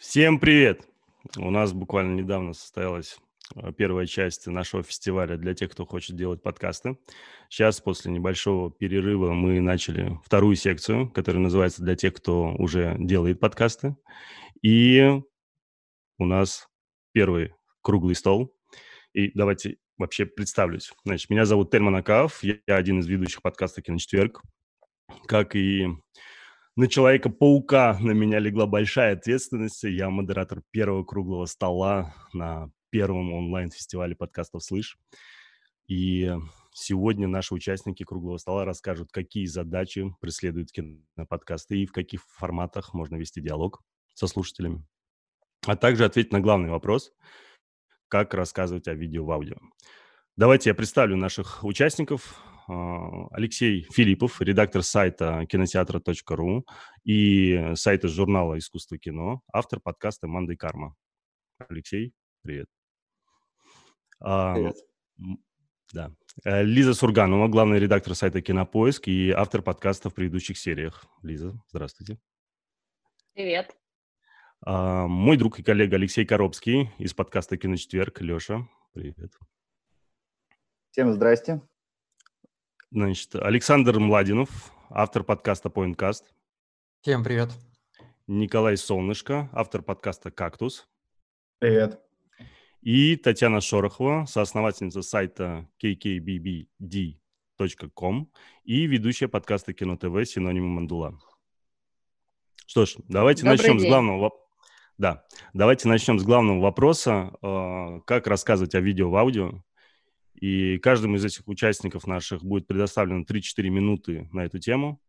Всем привет! У нас буквально недавно состоялась э, первая часть нашего фестиваля для тех, кто хочет делать подкасты. Сейчас, после небольшого перерыва, мы начали вторую секцию, которая называется «Для тех, кто уже делает подкасты». И у нас первый круглый стол. И давайте вообще представлюсь. Значит, меня зовут Тельман Акаов, я один из ведущих подкаста «Киночетверг». Как и на Человека-паука на меня легла большая ответственность. Я модератор первого круглого стола на первом онлайн-фестивале подкастов «Слышь». И сегодня наши участники круглого стола расскажут, какие задачи преследуют киноподкасты и в каких форматах можно вести диалог со слушателями. А также ответить на главный вопрос – как рассказывать о видео в аудио. Давайте я представлю наших участников. А, Алексей Филиппов, редактор сайта кинотеатра.ру и сайта журнала «Искусство кино», автор подкаста «Манда и карма». Алексей, привет. А, привет. Да. Э, Лиза Сурганова, главный редактор сайта «Кинопоиск» и автор подкаста в предыдущих сериях. Лиза, здравствуйте. Привет. А, мой друг и коллега Алексей Коробский из подкаста «Киночетверг». Леша, привет. Всем здрасте. Значит, Александр Младинов, автор подкаста PointCast. Всем привет. Николай Солнышко, автор подкаста «Кактус». Привет. И Татьяна Шорохова, соосновательница сайта kkbbd.com и ведущая подкаста Кино ТВ «Синонимы Мандула». Что ж, давайте Добрый начнем день. с главного Да, давайте начнем с главного вопроса. Э, как рассказывать о видео в аудио? И каждому из этих участников наших будет предоставлено 3-4 минуты на эту тему.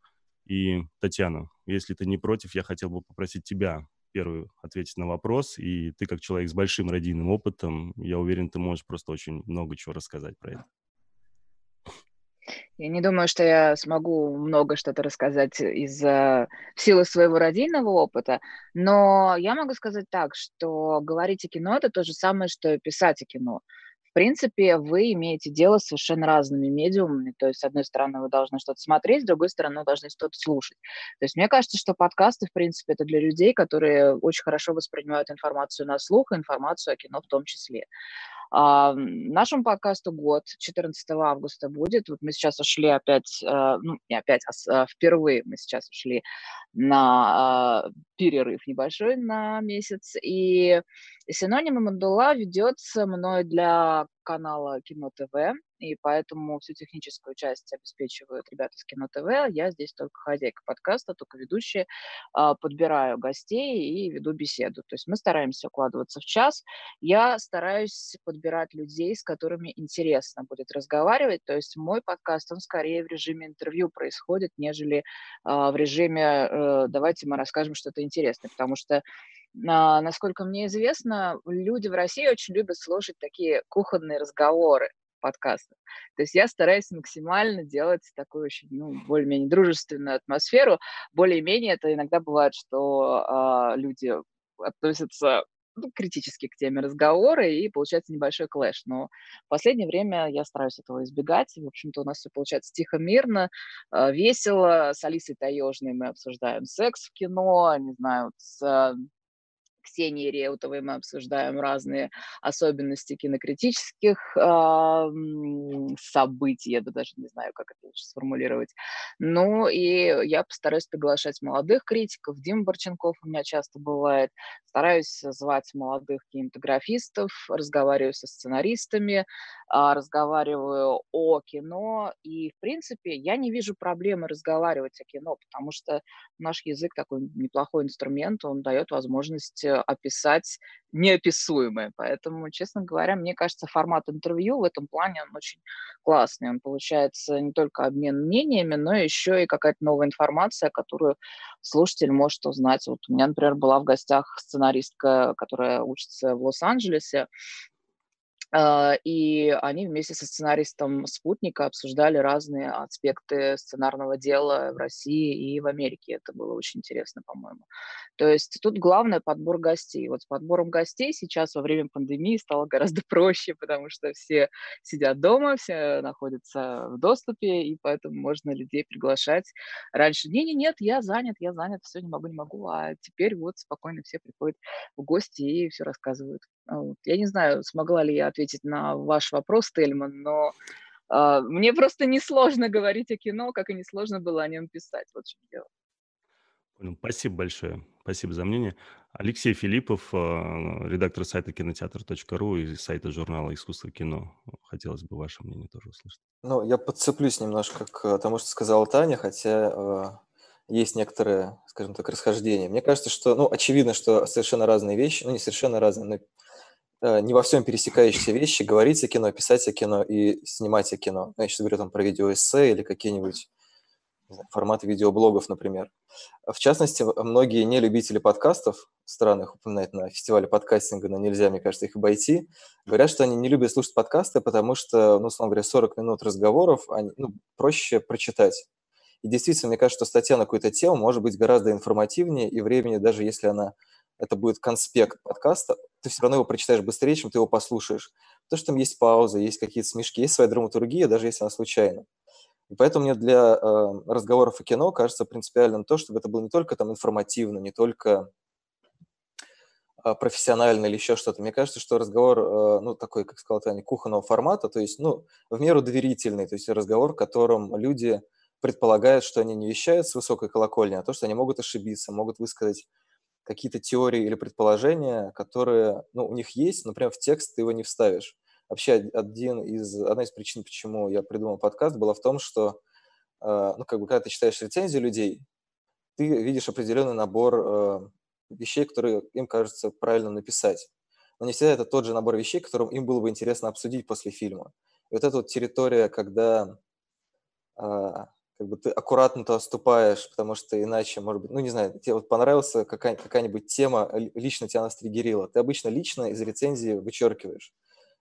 И, Татьяна, если ты не против, я хотел бы попросить тебя первую ответить на вопрос. И ты, как человек с большим радийным опытом, я уверен, ты можешь просто очень много чего рассказать про это. Я не думаю, что я смогу много что-то рассказать из-за в силу своего родийного опыта, но я могу сказать так, что говорить о кино – это то же самое, что писать о кино в принципе, вы имеете дело с совершенно разными медиумами. То есть, с одной стороны, вы должны что-то смотреть, с другой стороны, вы должны что-то слушать. То есть, мне кажется, что подкасты, в принципе, это для людей, которые очень хорошо воспринимают информацию на слух, информацию о кино в том числе. А, нашему подкасту год, 14 августа будет. Вот мы сейчас ушли опять, а, ну, не опять, а, а впервые мы сейчас ушли на а, перерыв небольшой на месяц. И синонимы Мандула ведется мной для канала Кино ТВ и поэтому всю техническую часть обеспечивают ребята с Кино ТВ. Я здесь только хозяйка подкаста, только ведущая, а, подбираю гостей и веду беседу. То есть мы стараемся укладываться в час. Я стараюсь подбирать людей, с которыми интересно будет разговаривать. То есть мой подкаст, он скорее в режиме интервью происходит, нежели а, в режиме э, «давайте мы расскажем что-то интересное», потому что насколько мне известно, люди в России очень любят слушать такие кухонные разговоры подкастов. То есть я стараюсь максимально делать такую очень, ну, более-менее дружественную атмосферу. Более-менее это иногда бывает, что а, люди относятся ну, критически к теме разговора, и получается небольшой клэш. Но в последнее время я стараюсь этого избегать. В общем-то, у нас все получается тихо, мирно, а, весело. С Алисой Таежной мы обсуждаем секс в кино, не знаю, с Ксении Реутовой мы обсуждаем разные особенности кинокритических э, событий, я даже не знаю, как это лучше сформулировать. Ну и я постараюсь приглашать молодых критиков, Дима Борченков у меня часто бывает, стараюсь звать молодых кинематографистов, разговариваю со сценаристами, э, разговариваю о кино, и в принципе я не вижу проблемы разговаривать о кино, потому что наш язык такой неплохой инструмент, он дает возможность описать неописуемое. Поэтому, честно говоря, мне кажется, формат интервью в этом плане он очень классный. Он получается не только обмен мнениями, но еще и какая-то новая информация, которую слушатель может узнать. Вот у меня, например, была в гостях сценаристка, которая учится в Лос-Анджелесе, и они вместе со сценаристом «Спутника» обсуждали разные аспекты сценарного дела в России и в Америке. Это было очень интересно, по-моему. То есть тут главное подбор гостей. Вот с подбором гостей сейчас во время пандемии стало гораздо проще, потому что все сидят дома, все находятся в доступе, и поэтому можно людей приглашать. Раньше не-не, нет, я занят, я занят, все, не могу, не могу. А теперь вот спокойно все приходят в гости и все рассказывают. А вот. Я не знаю, смогла ли я ответить на ваш вопрос, Тельман, но э, мне просто несложно говорить о кино, как и несложно было о нем писать. Вот в чем дело. Спасибо большое. Спасибо за мнение. Алексей Филиппов, а, редактор сайта кинотеатр.ру и сайта журнала «Искусство кино». Хотелось бы ваше мнение тоже услышать. Ну, я подцеплюсь немножко к тому, что сказала Таня, хотя есть некоторые, скажем так, расхождения. Мне кажется, что, ну, очевидно, что совершенно разные вещи, ну, не совершенно разные, но Э, не во всем пересекающиеся вещи, говорить о кино, писать о кино и снимать о кино. Ну, я сейчас говорю там про видеоэссе или какие-нибудь форматы видеоблогов, например. В частности, многие не любители подкастов, странно их упоминать на фестивале подкастинга, но нельзя, мне кажется, их обойти, говорят, что они не любят слушать подкасты, потому что, ну, условно говоря, 40 минут разговоров они, ну, проще прочитать. И действительно, мне кажется, что статья на какую-то тему может быть гораздо информативнее, и времени, даже если она это будет конспект подкаста, ты все равно его прочитаешь быстрее, чем ты его послушаешь. Потому что там есть пауза, есть какие-то смешки, есть своя драматургия, даже если она случайна. И поэтому мне для э, разговоров о кино кажется принципиальным то, чтобы это было не только там информативно, не только э, профессионально или еще что-то. Мне кажется, что разговор, э, ну, такой, как сказал Таня, кухонного формата, то есть, ну, в меру доверительный, то есть разговор, в котором люди предполагают, что они не вещают с высокой колокольни, а то, что они могут ошибиться, могут высказать какие-то теории или предположения, которые ну, у них есть, но прям в текст ты его не вставишь. Вообще один из, одна из причин, почему я придумал подкаст, была в том, что э, ну, как бы, когда ты читаешь рецензии людей, ты видишь определенный набор э, вещей, которые им кажется правильно написать. Но не всегда это тот же набор вещей, которым им было бы интересно обсудить после фильма. И вот эта вот территория, когда э, как бы ты аккуратно-то отступаешь, потому что иначе, может быть, ну, не знаю, тебе вот понравилась какая- какая-нибудь тема, лично тебя настригерила. Ты обычно лично из рецензии вычеркиваешь.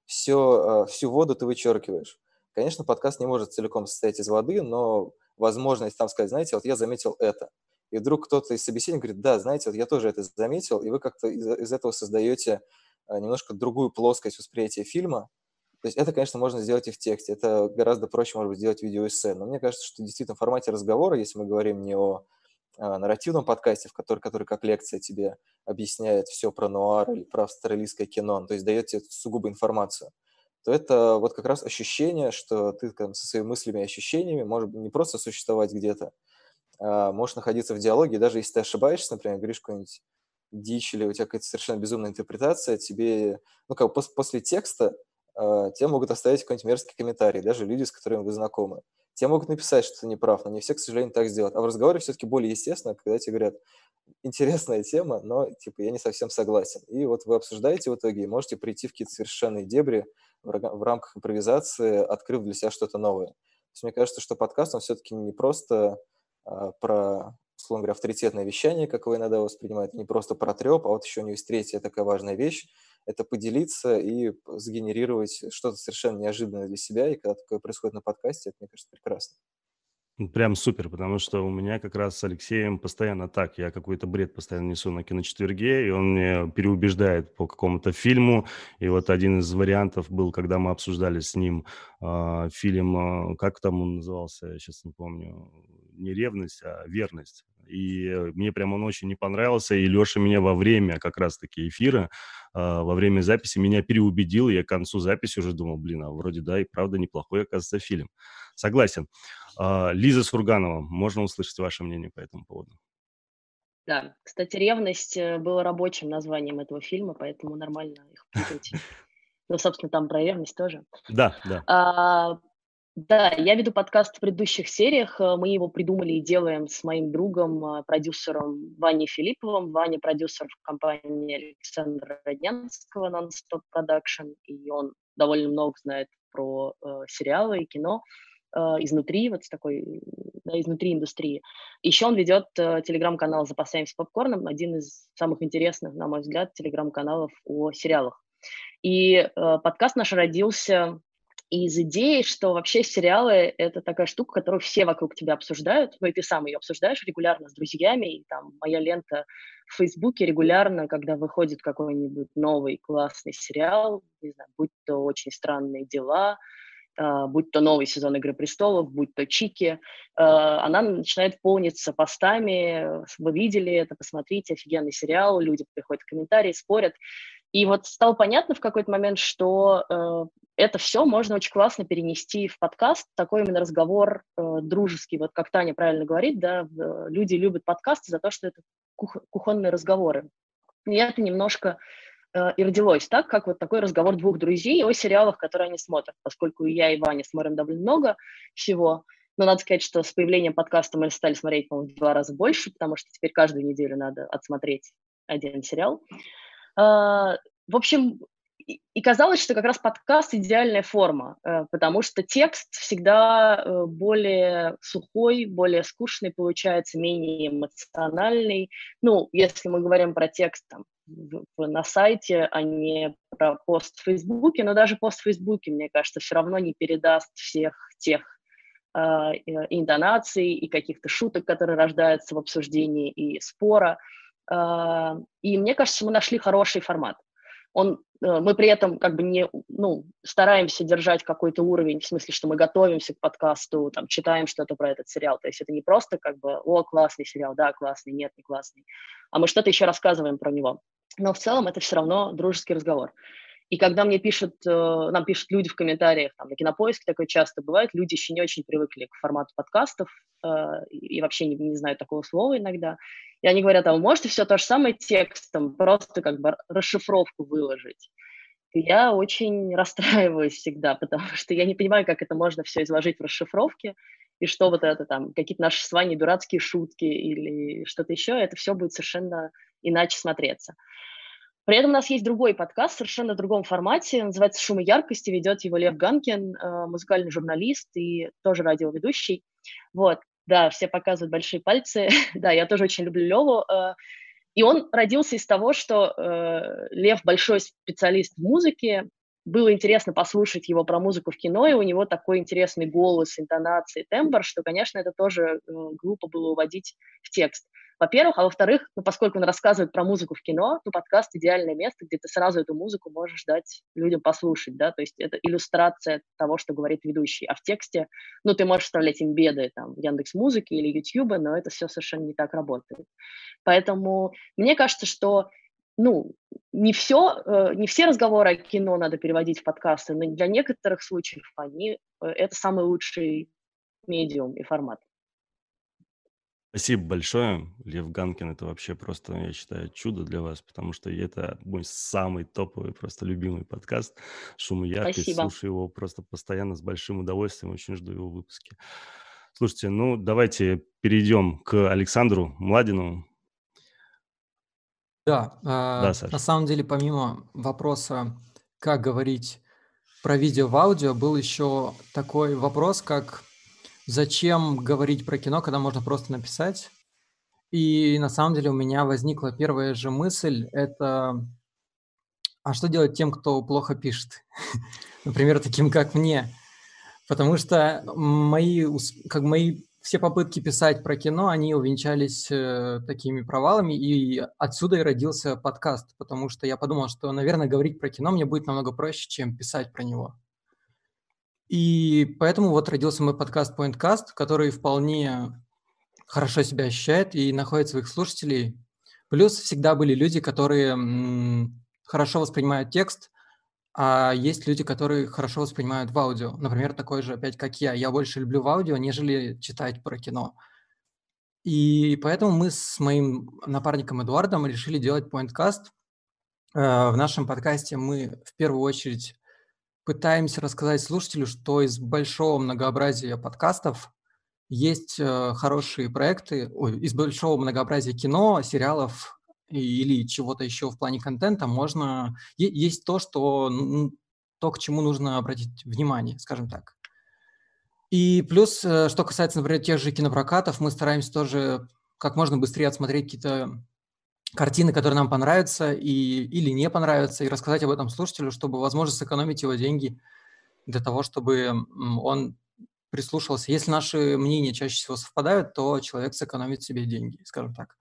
Все, э, всю воду ты вычеркиваешь. Конечно, подкаст не может целиком состоять из воды, но возможность там сказать, знаете, вот я заметил это. И вдруг кто-то из собеседников говорит, да, знаете, вот я тоже это заметил, и вы как-то из, из этого создаете э, немножко другую плоскость восприятия фильма, то есть это, конечно, можно сделать и в тексте. Это гораздо проще, может быть, сделать видеоэссе. Но мне кажется, что действительно в формате разговора, если мы говорим не о а, нарративном подкасте, в который, который как лекция тебе объясняет все про нуар или про австралийское кино, то есть дает тебе сугубо информацию, то это вот как раз ощущение, что ты там, со своими мыслями и ощущениями можешь не просто существовать где-то, а можешь находиться в диалоге, даже если ты ошибаешься, например, говоришь какую-нибудь дичь или у тебя какая-то совершенно безумная интерпретация, тебе, ну, как после, после текста те могут оставить какой-нибудь мерзкий комментарий, даже люди, с которыми вы знакомы. Те могут написать, что ты не прав, но не все, к сожалению, так сделают. А в разговоре все-таки более естественно, когда тебе говорят, интересная тема, но типа я не совсем согласен. И вот вы обсуждаете в итоге и можете прийти в какие-то совершенные дебри в, в рамках импровизации, открыв для себя что-то новое. То есть мне кажется, что подкаст, он все-таки не просто а, про, условно говоря, авторитетное вещание, как его иногда воспринимают, не просто про треп, а вот еще у него есть третья такая важная вещь, это поделиться и сгенерировать что-то совершенно неожиданное для себя. И когда такое происходит на подкасте, это, мне кажется, прекрасно. Прям супер, потому что у меня как раз с Алексеем постоянно так. Я какой-то бред постоянно несу на киночетверге, и он мне переубеждает по какому-то фильму. И вот один из вариантов был, когда мы обсуждали с ним э, фильм, э, как там он назывался, я сейчас не помню, не ревность, а верность. И мне прям он очень не понравился, и Леша меня во время как раз-таки эфира, э, во время записи меня переубедил, и я к концу записи уже думал, блин, а вроде да, и правда неплохой, оказывается, фильм. Согласен. А, Лиза Сурганова, можно услышать ваше мнение по этому поводу? Да, кстати, «Ревность» э, было рабочим названием этого фильма, поэтому нормально их путать. Ну, собственно, там про ревность тоже. Да, да. А, да, я веду подкаст в предыдущих сериях. Э, мы его придумали и делаем с моим другом, э, продюсером Ваней Филипповым. Ваня продюсер в компании Александра Роднянского Non-Stop Production, и он довольно много знает про э, сериалы и кино. Э, изнутри, вот с такой, да, изнутри индустрии. Еще он ведет э, телеграм-канал «Запасаемся попкорном», один из самых интересных, на мой взгляд, телеграм-каналов о сериалах. И э, подкаст наш родился из идеи, что вообще сериалы — это такая штука, которую все вокруг тебя обсуждают, ну и ты сам ее обсуждаешь регулярно с друзьями, и там моя лента в Фейсбуке регулярно, когда выходит какой-нибудь новый классный сериал, не знаю, будь то «Очень странные дела», Uh, будь то новый сезон «Игры престолов», будь то «Чики», uh, она начинает полниться постами, вы видели это, посмотрите, офигенный сериал, люди приходят в комментарии, спорят. И вот стало понятно в какой-то момент, что uh, это все можно очень классно перенести в подкаст, такой именно разговор дружеский, вот как Таня правильно говорит, да, люди любят подкасты за то, что это кух- кухонные разговоры. И это немножко Э, и родилось так, как вот такой разговор двух друзей о сериалах, которые они смотрят, поскольку я, и Ваня смотрим довольно много всего. Но надо сказать, что с появлением подкаста мы стали смотреть, по-моему, в два раза больше, потому что теперь каждую неделю надо отсмотреть один сериал. В общем, и казалось, что как раз подкаст идеальная форма, э, потому что текст всегда э, более сухой, более скучный получается, менее эмоциональный. Ну, если мы говорим про текст там, на сайте, а не про пост в Фейсбуке, но даже пост в Фейсбуке, мне кажется, все равно не передаст всех тех э, интонаций и каких-то шуток, которые рождаются в обсуждении и спора. И мне кажется, мы нашли хороший формат. Он, э, мы при этом как бы не, ну, стараемся держать какой-то уровень, в смысле, что мы готовимся к подкасту, там, читаем что-то про этот сериал. То есть это не просто как бы, о, классный сериал, да, классный, нет, не классный, а мы что-то еще рассказываем про него но в целом это все равно дружеский разговор. И когда мне пишут, э, нам пишут люди в комментариях, там, на Кинопоиске такое часто бывает, люди еще не очень привыкли к формату подкастов э, и вообще не, не знают такого слова иногда. И они говорят, а вы можете все то же самое текстом, просто как бы расшифровку выложить? И я очень расстраиваюсь всегда, потому что я не понимаю, как это можно все изложить в расшифровке, и что вот это там, какие-то наши с вами дурацкие шутки или что-то еще, это все будет совершенно иначе смотреться. При этом у нас есть другой подкаст, совершенно в другом формате, называется «Шум и яркость», ведет его Лев Ганкин, э, музыкальный журналист и тоже радиоведущий. Вот, да, все показывают большие пальцы. да, я тоже очень люблю Леву. Э, и он родился из того, что э, Лев большой специалист в музыке, было интересно послушать его про музыку в кино, и у него такой интересный голос, интонации, тембр, что, конечно, это тоже глупо было уводить в текст во-первых, а во-вторых, ну, поскольку он рассказывает про музыку в кино, то подкаст — идеальное место, где ты сразу эту музыку можешь дать людям послушать, да, то есть это иллюстрация того, что говорит ведущий, а в тексте, ну, ты можешь вставлять имбеды там Яндекс Музыки или Ютьюба, но это все совершенно не так работает. Поэтому мне кажется, что ну, не все, э, не все разговоры о кино надо переводить в подкасты, но для некоторых случаев они, э, это самый лучший медиум и формат. Спасибо большое. Лев Ганкин– это вообще просто, я считаю, чудо для вас, потому что это мой самый топовый, просто любимый подкаст «Шум и яркость». Спасибо. Слушаю его просто постоянно с большим удовольствием, очень жду его выпуски. Слушайте, ну давайте перейдем к Александру Младину. Да, Да, э, Саш. на самом деле, помимо вопроса, как говорить про видео в аудио, был еще такой вопрос, как зачем говорить про кино, когда можно просто написать. И на самом деле у меня возникла первая же мысль, это а что делать тем, кто плохо пишет? Например, таким, как мне. Потому что мои, как мои все попытки писать про кино, они увенчались э, такими провалами, и отсюда и родился подкаст, потому что я подумал, что, наверное, говорить про кино мне будет намного проще, чем писать про него. И поэтому вот родился мой подкаст PointCast, который вполне хорошо себя ощущает и находит своих слушателей. Плюс всегда были люди, которые м, хорошо воспринимают текст, а есть люди, которые хорошо воспринимают в аудио. Например, такой же опять, как я. Я больше люблю в аудио, нежели читать про кино. И поэтому мы с моим напарником Эдуардом решили делать PointCast. Э, в нашем подкасте мы в первую очередь пытаемся рассказать слушателю, что из большого многообразия подкастов есть э, хорошие проекты, ой, из большого многообразия кино, сериалов или чего-то еще в плане контента можно... Есть то, что, то, к чему нужно обратить внимание, скажем так. И плюс, э, что касается, например, тех же кинопрокатов, мы стараемся тоже как можно быстрее отсмотреть какие-то картины, которые нам понравятся и, или не понравятся, и рассказать об этом слушателю, чтобы, возможно, сэкономить его деньги для того, чтобы он прислушался. Если наши мнения чаще всего совпадают, то человек сэкономит себе деньги, скажем так.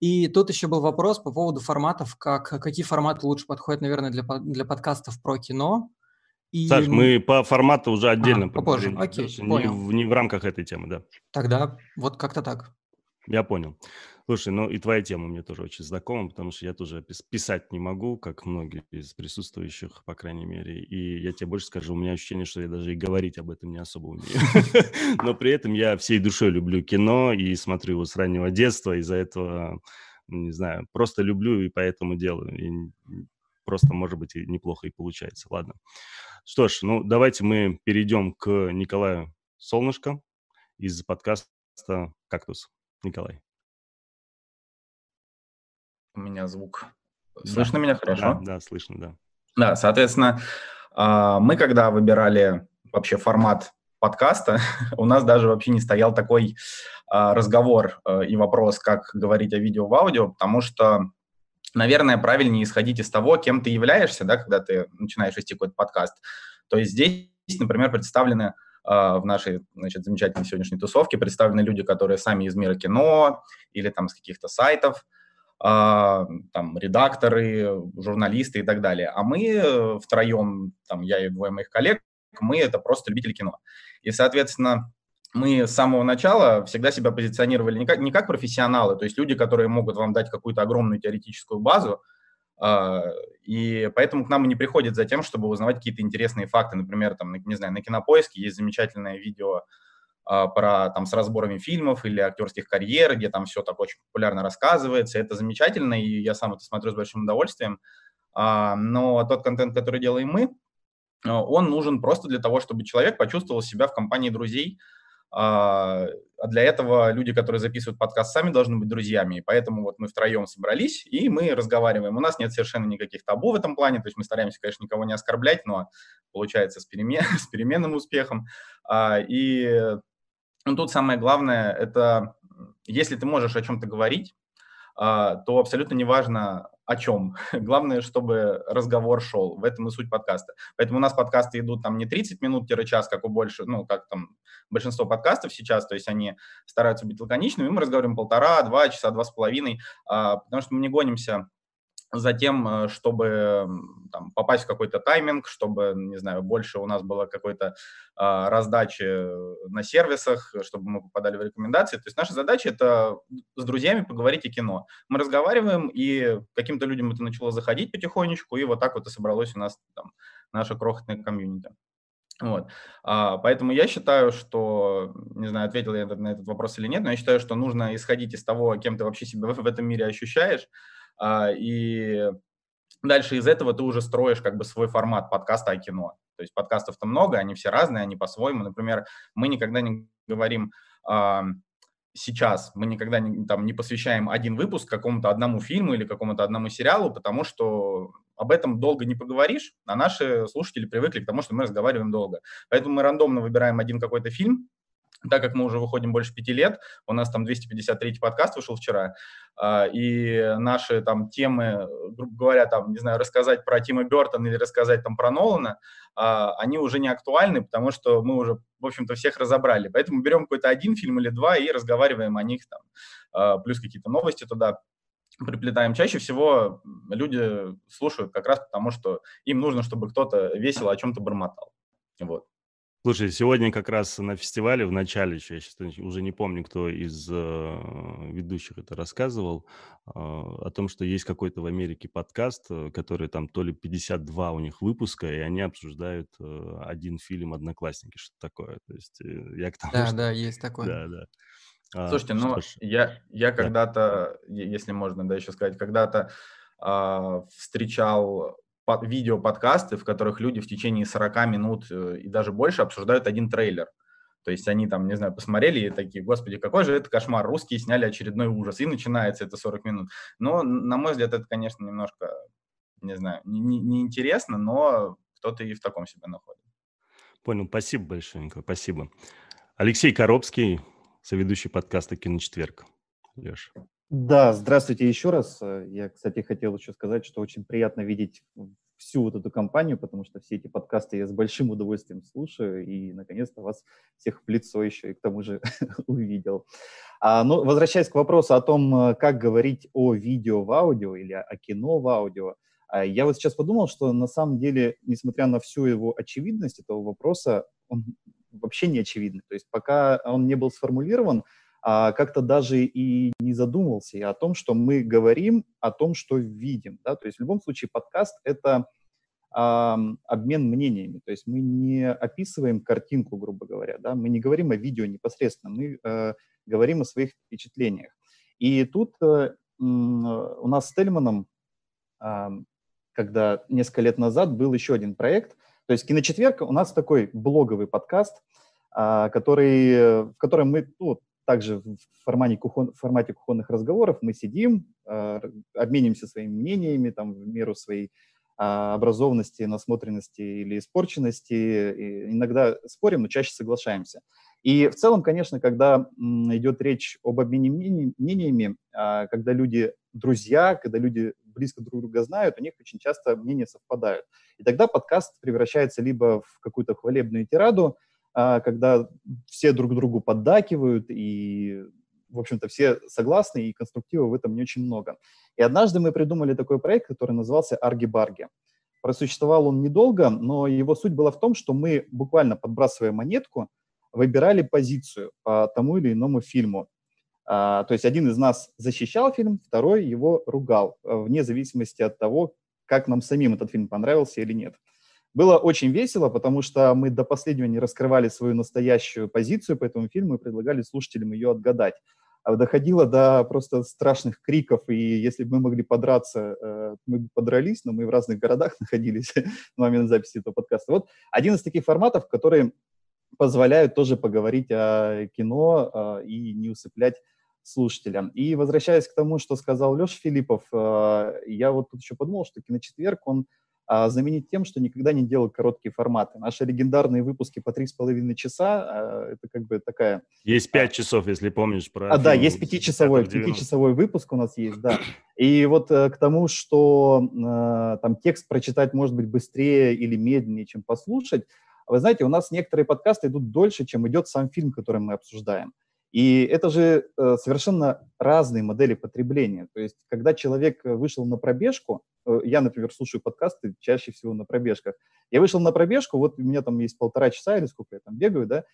И тут еще был вопрос по поводу форматов, как, какие форматы лучше подходят, наверное, для, для подкастов про кино. И... Саш, мы по формату уже отдельно а, попозже. Окей, не, понял. Не в рамках этой темы, да. Тогда вот как-то так. Я понял. Слушай, ну и твоя тема мне тоже очень знакома, потому что я тоже писать не могу, как многие из присутствующих, по крайней мере. И я тебе больше скажу, у меня ощущение, что я даже и говорить об этом не особо умею. Но при этом я всей душой люблю кино и смотрю его с раннего детства. Из-за этого, не знаю, просто люблю и поэтому делаю. И просто, может быть, и неплохо и получается. Ладно. Что ж, ну давайте мы перейдем к Николаю Солнышко из подкаста «Кактус». Николай у меня звук. Слышно да. меня хорошо? Да, да, слышно, да. Да, соответственно, а, мы когда выбирали вообще формат подкаста, у нас даже вообще не стоял такой а, разговор а, и вопрос, как говорить о видео в аудио, потому что, наверное, правильнее исходить из того, кем ты являешься, да, когда ты начинаешь вести какой-то подкаст. То есть здесь, например, представлены в нашей значит, замечательной сегодняшней тусовке представлены люди, которые сами из мира кино или там с каких-то сайтов, а, там, редакторы, журналисты и так далее. А мы э, втроем, там, я и двое моих коллег, мы это просто любители кино. И, соответственно, мы с самого начала всегда себя позиционировали не как, не как профессионалы, то есть люди, которые могут вам дать какую-то огромную теоретическую базу, а, и поэтому к нам и не приходят за тем, чтобы узнавать какие-то интересные факты. Например, там, не знаю, на Кинопоиске есть замечательное видео а, про там с разборами фильмов или актерских карьер, где там все так очень популярно рассказывается. Это замечательно, и я сам это смотрю с большим удовольствием. А, но тот контент, который делаем мы, а, он нужен просто для того, чтобы человек почувствовал себя в компании друзей. А для этого люди, которые записывают подкаст, сами должны быть друзьями. И поэтому вот мы втроем собрались, и мы разговариваем. У нас нет совершенно никаких табу в этом плане. То есть мы стараемся, конечно, никого не оскорблять, но получается с, перемен, с переменным успехом. И ну, тут самое главное, это если ты можешь о чем-то говорить, а, то абсолютно неважно о чем. Главное, чтобы разговор шел. В этом и суть подкаста. Поэтому у нас подкасты идут там не 30 минут-час, как у больше, ну, как там большинство подкастов сейчас, то есть они стараются быть лаконичными, мы разговариваем полтора, два часа, два с половиной, а, потому что мы не гонимся затем, э, чтобы там, попасть в какой-то тайминг, чтобы, не знаю, больше у нас было какой-то а, раздачи на сервисах, чтобы мы попадали в рекомендации. То есть наша задача это с друзьями поговорить о кино. Мы разговариваем, и каким-то людям это начало заходить потихонечку, и вот так вот и собралось у нас там наша крохотная комьюнити. Вот. А, поэтому я считаю, что, не знаю, ответил я на этот вопрос или нет, но я считаю, что нужно исходить из того, кем ты вообще себя в этом мире ощущаешь, и дальше из этого ты уже строишь как бы свой формат подкаста о кино. То есть подкастов-то много, они все разные, они по-своему. Например, мы никогда не говорим а, сейчас, мы никогда не, там, не посвящаем один выпуск какому-то одному фильму или какому-то одному сериалу, потому что об этом долго не поговоришь, а наши слушатели привыкли к тому, что мы разговариваем долго. Поэтому мы рандомно выбираем один какой-то фильм, так как мы уже выходим больше пяти лет, у нас там 253 подкаст вышел вчера, а, и наши там темы, грубо говоря, там, не знаю, рассказать про Тима Бертона или рассказать там про Нолана, а, они уже не актуальны, потому что мы уже, в общем-то, всех разобрали. Поэтому берем какой-то один фильм или два и разговариваем о них там, а, плюс какие-то новости туда приплетаем. Чаще всего люди слушают как раз потому, что им нужно, чтобы кто-то весело о чем-то бормотал. Вот. Слушай, сегодня как раз на фестивале, в начале еще, я сейчас уже не помню, кто из э, ведущих это рассказывал, э, о том, что есть какой-то в Америке подкаст, э, который там то ли 52 у них выпуска, и они обсуждают э, один фильм «Одноклассники», что такое. То есть э, я к тому, Да, что... да, есть такое. Да, да. А, Слушайте, ну, я, я да. когда-то, если можно, да, еще сказать, когда-то э, встречал видео-подкасты, в которых люди в течение 40 минут э, и даже больше обсуждают один трейлер. То есть они там, не знаю, посмотрели и такие, господи, какой же это кошмар, русские сняли очередной ужас, и начинается это 40 минут. Но, на мой взгляд, это, конечно, немножко, не знаю, неинтересно, не, не но кто-то и в таком себя находит. Понял, спасибо большое, Николай, спасибо. Алексей Коробский, соведущий подкаста «Киночетверг». Леша. Да, здравствуйте еще раз. Э, я, кстати, хотел еще сказать, что очень приятно видеть всю вот эту компанию, потому что все эти подкасты я с большим удовольствием слушаю, и, наконец-то, вас всех в лицо еще и к тому же увидел. А, ну, возвращаясь к вопросу о том, э, как говорить о видео в аудио или о кино в аудио, а, я вот сейчас подумал, что на самом деле, несмотря на всю его очевидность этого вопроса, он вообще не очевидный. То есть пока он не был сформулирован, а, как-то даже и не задумывался я о том, что мы говорим о том, что видим. Да? То есть в любом случае подкаст — это а, обмен мнениями. То есть мы не описываем картинку, грубо говоря, да? мы не говорим о видео непосредственно, мы э, говорим о своих впечатлениях. И тут э, у нас с Тельманом, э, когда несколько лет назад был еще один проект, то есть «Киночетверг» у нас такой блоговый подкаст, который, в котором мы ну, также в формате, кухон, в формате кухонных разговоров мы сидим, э, обменимся своими мнениями там, в меру своей э, образованности, насмотренности или испорченности. И иногда спорим, но чаще соглашаемся. И в целом, конечно, когда идет речь об обмене мнениями, э, когда люди друзья, когда люди близко друг друга знают, у них очень часто мнения совпадают. И тогда подкаст превращается либо в какую-то хвалебную тираду, а, когда все друг другу поддакивают, и, в общем-то, все согласны, и конструктива в этом не очень много. И однажды мы придумали такой проект, который назывался «Арги-барги». Просуществовал он недолго, но его суть была в том, что мы, буквально подбрасывая монетку, выбирали позицию по тому или иному фильму. А, то есть один из нас защищал фильм, второй его ругал, вне зависимости от того, как нам самим этот фильм понравился или нет. Было очень весело, потому что мы до последнего не раскрывали свою настоящую позицию по этому фильму и предлагали слушателям ее отгадать. А доходило до просто страшных криков, и если бы мы могли подраться, э, мы бы подрались, но мы в разных городах находились на момент записи этого подкаста. Вот один из таких форматов, которые позволяют тоже поговорить о кино э, и не усыплять слушателям. И возвращаясь к тому, что сказал Леша Филиппов, э, я вот тут еще подумал, что киночетверг, он а, заменить тем, что никогда не делал короткие форматы. Наши легендарные выпуски по три с половиной часа, а, это как бы такая... Есть пять часов, если помнишь про... А, да, есть пятичасовой, пятичасовой выпуск у нас есть, да. И вот э, к тому, что э, там текст прочитать может быть быстрее или медленнее, чем послушать, вы знаете, у нас некоторые подкасты идут дольше, чем идет сам фильм, который мы обсуждаем. И это же э, совершенно разные модели потребления. То есть, когда человек вышел на пробежку, э, я, например, слушаю подкасты чаще всего на пробежках. Я вышел на пробежку, вот у меня там есть полтора часа или сколько я там бегаю, да,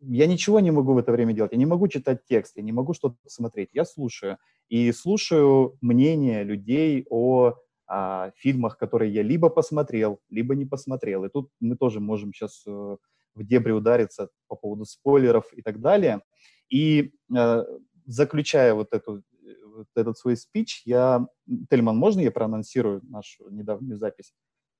я ничего не могу в это время делать. Я не могу читать текст, я не могу что-то смотреть. Я слушаю. И слушаю мнение людей о а, фильмах, которые я либо посмотрел, либо не посмотрел. И тут мы тоже можем сейчас э, в дебри удариться по поводу спойлеров и так далее. И э, заключая вот, эту, вот этот свой спич, я... Тельман, можно я проанонсирую нашу недавнюю запись?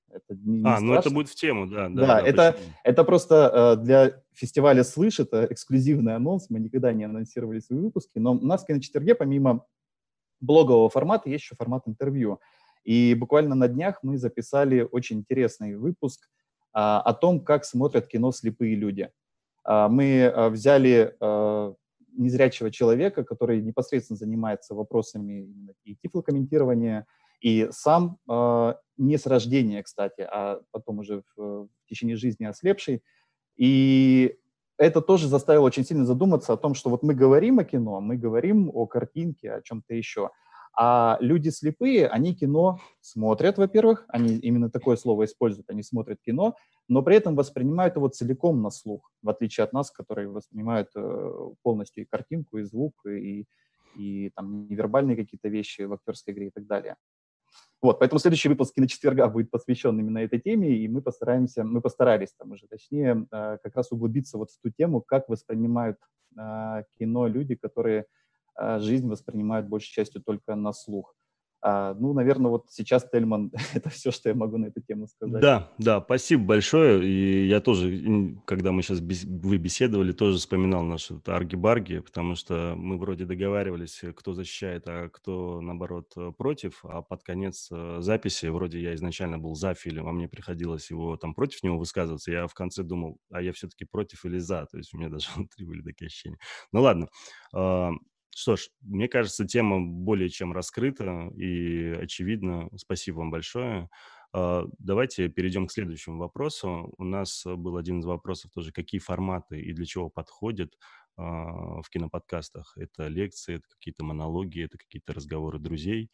Это не, не а, страшно. ну это будет в тему, да. Да, да, это, это просто э, для фестиваля «Слышь», это эксклюзивный анонс, мы никогда не анонсировали свои выпуски, но у нас в «Киночетверге» помимо блогового формата есть еще формат интервью. И буквально на днях мы записали очень интересный выпуск а, о том, как смотрят кино слепые люди. А, мы а, взяли а, незрячего человека, который непосредственно занимается вопросами и тифлокомментирования, и сам не с рождения, кстати, а потом уже в, в течение жизни ослепший. И это тоже заставило очень сильно задуматься о том, что вот мы говорим о кино, мы говорим о картинке, о чем-то еще – а люди слепые, они кино смотрят, во-первых, они именно такое слово используют, они смотрят кино, но при этом воспринимают его целиком на слух, в отличие от нас, которые воспринимают э, полностью и картинку, и звук, и, и там невербальные какие-то вещи в актерской игре и так далее. Вот, поэтому следующий выпуск киночетверга будет посвящен именно этой теме, и мы постараемся, мы постарались там уже, точнее, э, как раз углубиться вот в ту тему, как воспринимают э, кино люди, которые жизнь воспринимают большей частью только на слух. А, ну, наверное, вот сейчас, Тельман, это все, что я могу на эту тему сказать. Да, да, спасибо большое. И я тоже, когда мы сейчас бес... вы беседовали, тоже вспоминал наши арги-барги, потому что мы вроде договаривались, кто защищает, а кто, наоборот, против. А под конец э, записи, вроде я изначально был за фильм, а мне приходилось его там против него высказываться. Я в конце думал, а я все-таки против или за. То есть у меня даже внутри были такие ощущения. Ну ладно. Что ж, мне кажется, тема более чем раскрыта и очевидна. Спасибо вам большое. А, давайте перейдем к следующему вопросу. У нас был один из вопросов тоже, какие форматы и для чего подходят а, в киноподкастах. Это лекции, это какие-то монологи, это какие-то разговоры друзей.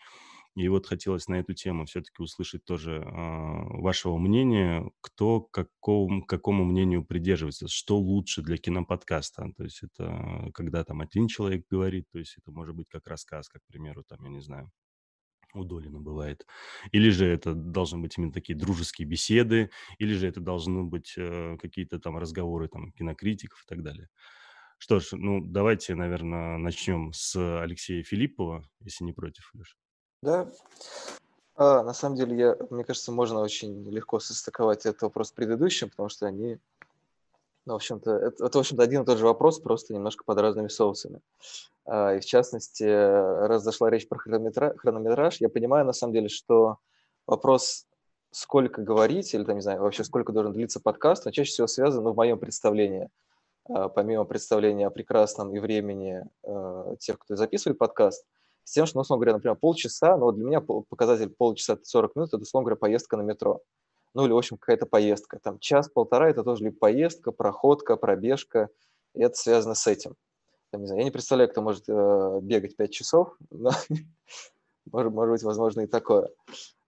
И вот хотелось на эту тему все-таки услышать тоже э, вашего мнения, кто к какому, какому мнению придерживается, что лучше для киноподкаста. То есть это когда там один человек говорит, то есть это может быть как рассказ, как, к примеру, там, я не знаю, у Долина бывает. Или же это должны быть именно такие дружеские беседы, или же это должны быть э, какие-то там разговоры там кинокритиков и так далее. Что ж, ну давайте, наверное, начнем с Алексея Филиппова, если не против, Леша. Да. А, на самом деле, я, мне кажется, можно очень легко состыковать этот вопрос с предыдущим, потому что они, ну, в общем-то, это, это, в общем-то, один и тот же вопрос, просто немножко под разными соусами. А, и в частности, раз зашла речь про хронометраж, хронометраж, я понимаю, на самом деле, что вопрос, сколько говорить, или, там, не знаю, вообще сколько должен длиться подкаст, он чаще всего связан, ну, в моем представлении, а, помимо представления о прекрасном и времени а, тех, кто записывает подкаст – с тем, что, ну, условно говоря, например, полчаса, но вот для меня показатель полчаса – 40 минут – это, условно говоря, поездка на метро. Ну, или, в общем, какая-то поездка. Там час-полтора – это тоже либо поездка, проходка, пробежка, и это связано с этим. Там, не знаю, я не представляю, кто может э, бегать 5 часов, но может, может быть, возможно, и такое.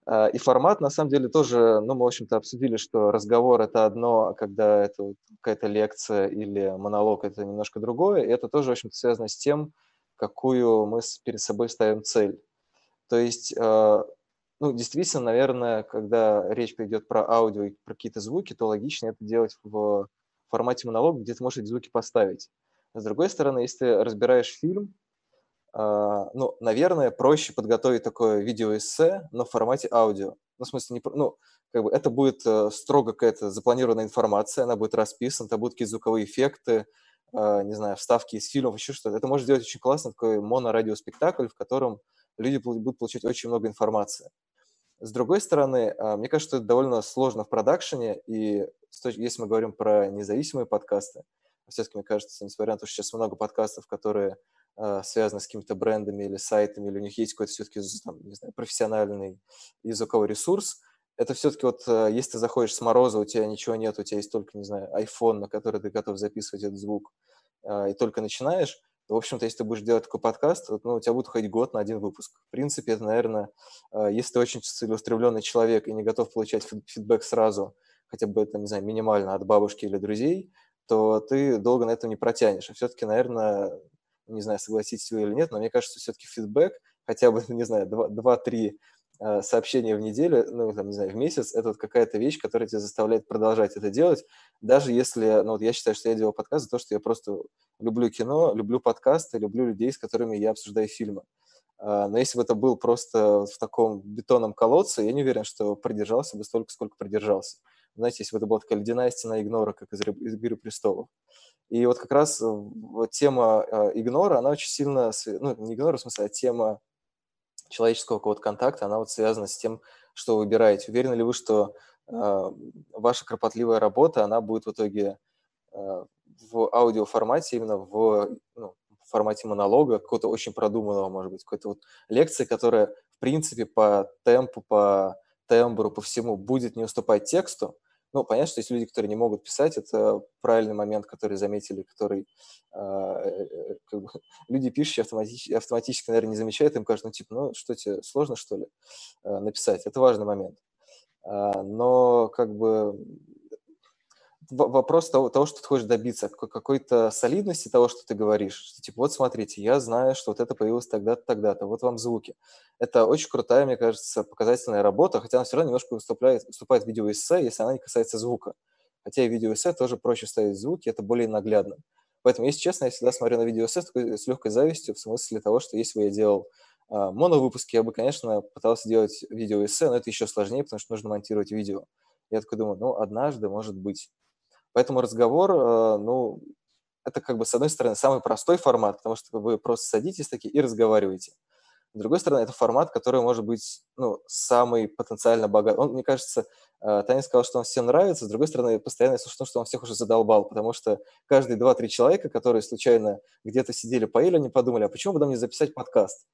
Э, и формат, на самом деле, тоже, ну, мы, в общем-то, обсудили, что разговор – это одно, а когда это какая-то лекция или монолог – это немножко другое, и это тоже, в общем-то, связано с тем, какую мы перед собой ставим цель. То есть, а, ну, действительно, наверное, когда речь пойдет про аудио и про какие-то звуки, то логичнее это делать в формате монолога, где ты можешь эти звуки поставить. С другой стороны, если ты разбираешь фильм, а, ну, наверное, проще подготовить такое видеоэссе, но в формате аудио. Ну, в смысле, не, ну, как бы это будет э, строго какая-то запланированная информация, она будет расписана, это будут какие-то звуковые эффекты, не знаю, вставки из фильмов, еще что-то. Это может сделать очень классно такой монорадиоспектакль, в котором люди будут получать очень много информации. С другой стороны, а, мне кажется, это довольно сложно в продакшене, и если мы говорим про независимые подкасты, все-таки, мне кажется, несмотря на то, что сейчас много подкастов, которые а, связаны с какими-то брендами или сайтами, или у них есть какой-то все-таки не знаю, профессиональный языковой ресурс, это все-таки вот, если ты заходишь с мороза, у тебя ничего нет, у тебя есть только, не знаю, iPhone, на который ты готов записывать этот звук, а, и только начинаешь, в общем-то, если ты будешь делать такой подкаст, ну, у тебя будет уходить год на один выпуск. В принципе, это, наверное, а, если ты очень целеустремленный человек и не готов получать фидбэк сразу, хотя бы, это, не знаю, минимально от бабушки или друзей, то ты долго на этом не протянешь. А все-таки, наверное, не знаю, согласитесь вы или нет, но мне кажется, все-таки фидбэк, хотя бы, не знаю, 2-3 Э, сообщения в неделю, ну, там, не знаю, в месяц, это вот какая-то вещь, которая тебя заставляет продолжать это делать, даже если, ну, вот я считаю, что я делал подкаст за то, что я просто люблю кино, люблю подкасты, люблю людей, с которыми я обсуждаю фильмы. А, но если бы это был просто в таком бетонном колодце, я не уверен, что продержался бы столько, сколько продержался. Знаете, если бы это была такая ледяная стена игнора, как из «Игры престолов». И вот как раз вот тема э, игнора, она очень сильно, ну, не игнора, в смысле, а тема человеческого какого-то контакта, она вот связана с тем, что вы выбираете. Уверены ли вы, что э, ваша кропотливая работа, она будет в итоге э, в аудиоформате, именно в, ну, в формате монолога, какого-то очень продуманного, может быть, какой-то вот лекции, которая, в принципе, по темпу, по тембру, по всему будет не уступать тексту, ну, понятно, что есть люди, которые не могут писать, это правильный момент, который заметили, который а, э, э, как бы, люди пишущие автоматически, автоматически, наверное, не замечают, им кажется, ну, типа, ну, что тебе, сложно, что ли, э, написать? Это важный момент. А, но, как бы, вопрос того, того, что ты хочешь добиться, какой-то солидности того, что ты говоришь. Что, типа, вот смотрите, я знаю, что вот это появилось тогда-то, тогда-то, вот вам звуки. Это очень крутая, мне кажется, показательная работа, хотя она все равно немножко выступает в видеоэссе, если она не касается звука. Хотя и видеоэссе тоже проще ставить звуки, это более наглядно. Поэтому, если честно, я всегда смотрю на видеоэссе с легкой завистью, в смысле того, что если бы я делал а, моновыпуски, я бы, конечно, пытался делать видеоэссе, но это еще сложнее, потому что нужно монтировать видео. Я такой думаю, ну, однажды, может быть. Поэтому разговор, э, ну, это как бы, с одной стороны, самый простой формат, потому что вы просто садитесь такие и разговариваете. С другой стороны, это формат, который может быть ну, самый потенциально богатый. Он, мне кажется, э, Таня сказала, что он всем нравится. С другой стороны, постоянно слышу, что он всех уже задолбал, потому что каждые два-три человека, которые случайно где-то сидели, поели, они подумали, а почему бы нам не записать подкаст?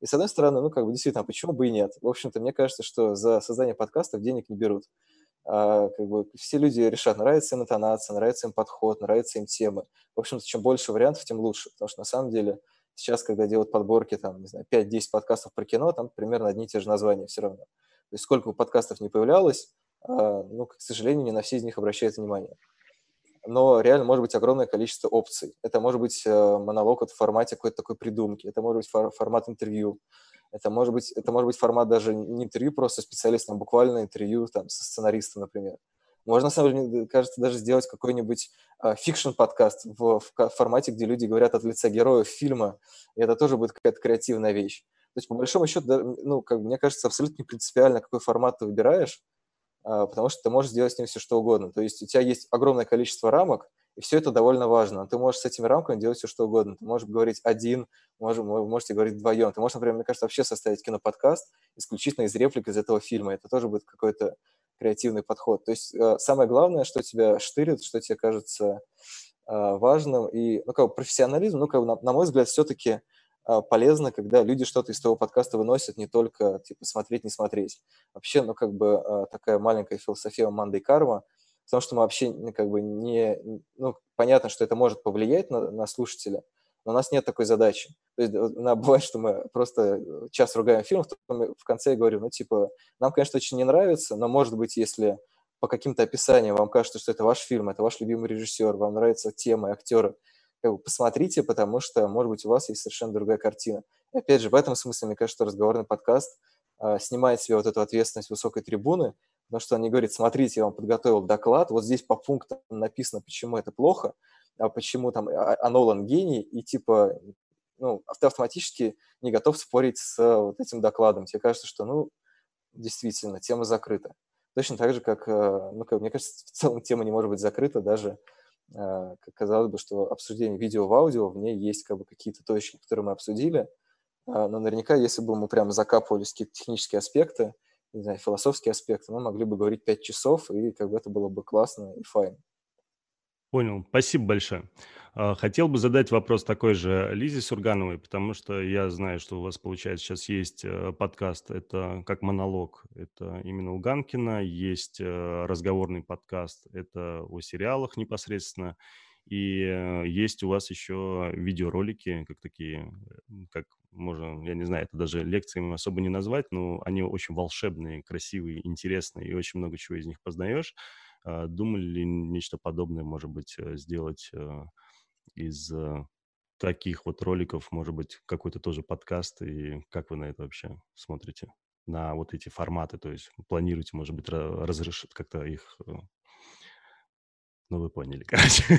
И с одной стороны, ну, как бы действительно, а почему бы и нет? В общем-то, мне кажется, что за создание подкастов денег не берут. А, как бы все люди решат, нравится им интонация, нравится им подход, нравится им темы. В общем-то, чем больше вариантов, тем лучше, потому что на самом деле сейчас, когда делают подборки, там, не знаю, 5-10 подкастов про кино, там примерно одни и те же названия все равно. То есть сколько бы подкастов не появлялось, а, ну, к сожалению, не на все из них обращают внимание. Но реально может быть огромное количество опций. Это может быть э, монолог в формате какой-то такой придумки, это может быть формат интервью, это может быть, это может быть формат даже не интервью просто специалистом, а буквально интервью там, со сценаристом, например. Можно, на самом деле, кажется, даже сделать какой-нибудь э, фикшн-подкаст в, в формате, где люди говорят от лица героев фильма, и это тоже будет какая-то креативная вещь. То есть, по большому счету, ну, как мне кажется, абсолютно не принципиально, какой формат ты выбираешь, потому что ты можешь сделать с ним все, что угодно. То есть у тебя есть огромное количество рамок, и все это довольно важно. Ты можешь с этими рамками делать все, что угодно. Ты можешь говорить один, можешь, можете говорить вдвоем. Ты можешь, например, мне кажется, вообще составить киноподкаст исключительно из реплик из этого фильма. Это тоже будет какой-то креативный подход. То есть э, самое главное, что тебя штырит, что тебе кажется э, важным. И, ну, как бы профессионализм, ну, как бы, на, на мой взгляд, все-таки полезно, когда люди что-то из того подкаста выносят, не только, типа, смотреть, не смотреть. Вообще, ну, как бы такая маленькая философия Манды Карма – потому что мы вообще как бы не... Ну, понятно, что это может повлиять на, на слушателя, но у нас нет такой задачи. То есть на, бывает, что мы просто час ругаем фильм, в конце я говорю, ну, типа, нам, конечно, очень не нравится, но, может быть, если по каким-то описаниям вам кажется, что это ваш фильм, это ваш любимый режиссер, вам нравится тема и актеры, как бы посмотрите, потому что, может быть, у вас есть совершенно другая картина. И опять же, в этом смысле, мне кажется, что разговорный подкаст э, снимает себе вот эту ответственность высокой трибуны, потому что они говорят, смотрите, я вам подготовил доклад, вот здесь по пунктам написано, почему это плохо, а почему там а, а гений, и типа, ну, ты автоматически не готов спорить с вот этим докладом. Тебе кажется, что, ну, действительно, тема закрыта. Точно так же, как, ну, как мне кажется, в целом тема не может быть закрыта, даже казалось бы, что обсуждение видео в аудио, в ней есть как бы какие-то точки, которые мы обсудили, но наверняка, если бы мы прям закапывались какие-то технические аспекты, не знаю, философские аспекты, мы могли бы говорить 5 часов, и как бы это было бы классно и файн. Понял, спасибо большое. А, хотел бы задать вопрос такой же Лизе Сургановой, потому что я знаю, что у вас, получается, сейчас есть э, подкаст, это как монолог, это именно у Ганкина, есть э, разговорный подкаст, это о сериалах непосредственно, и э, есть у вас еще видеоролики, как такие, как можно, я не знаю, это даже лекциями особо не назвать, но они очень волшебные, красивые, интересные, и очень много чего из них познаешь. А, думали ли нечто подобное, может быть, сделать из таких вот роликов, может быть, какой-то тоже подкаст, и как вы на это вообще смотрите? на вот эти форматы, то есть планируете, может быть, разрешить как-то их ну, вы поняли, короче.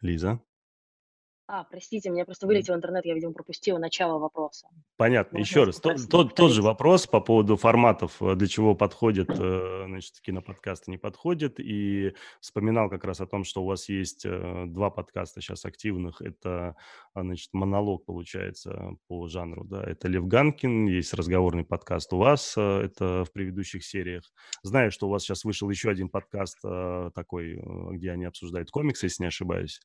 Лиза? А, простите, меня просто вылетел интернет, я, видимо, пропустила начало вопроса. Понятно. Можно Еще раз, тот, тот, тот же вопрос по поводу форматов, э, для чего подходят, э, значит, киноподкасты, не подходят. И вспоминал как раз о том, что у вас есть э, два подкаста сейчас активных. Это, а, значит, монолог, получается, по жанру, да. Это Лев Ганкин, есть разговорный подкаст у вас, это в предыдущих сериях. Знаю, что у вас сейчас вышел еще один подкаст такой, где они обсуждают комиксы, если не ошибаюсь.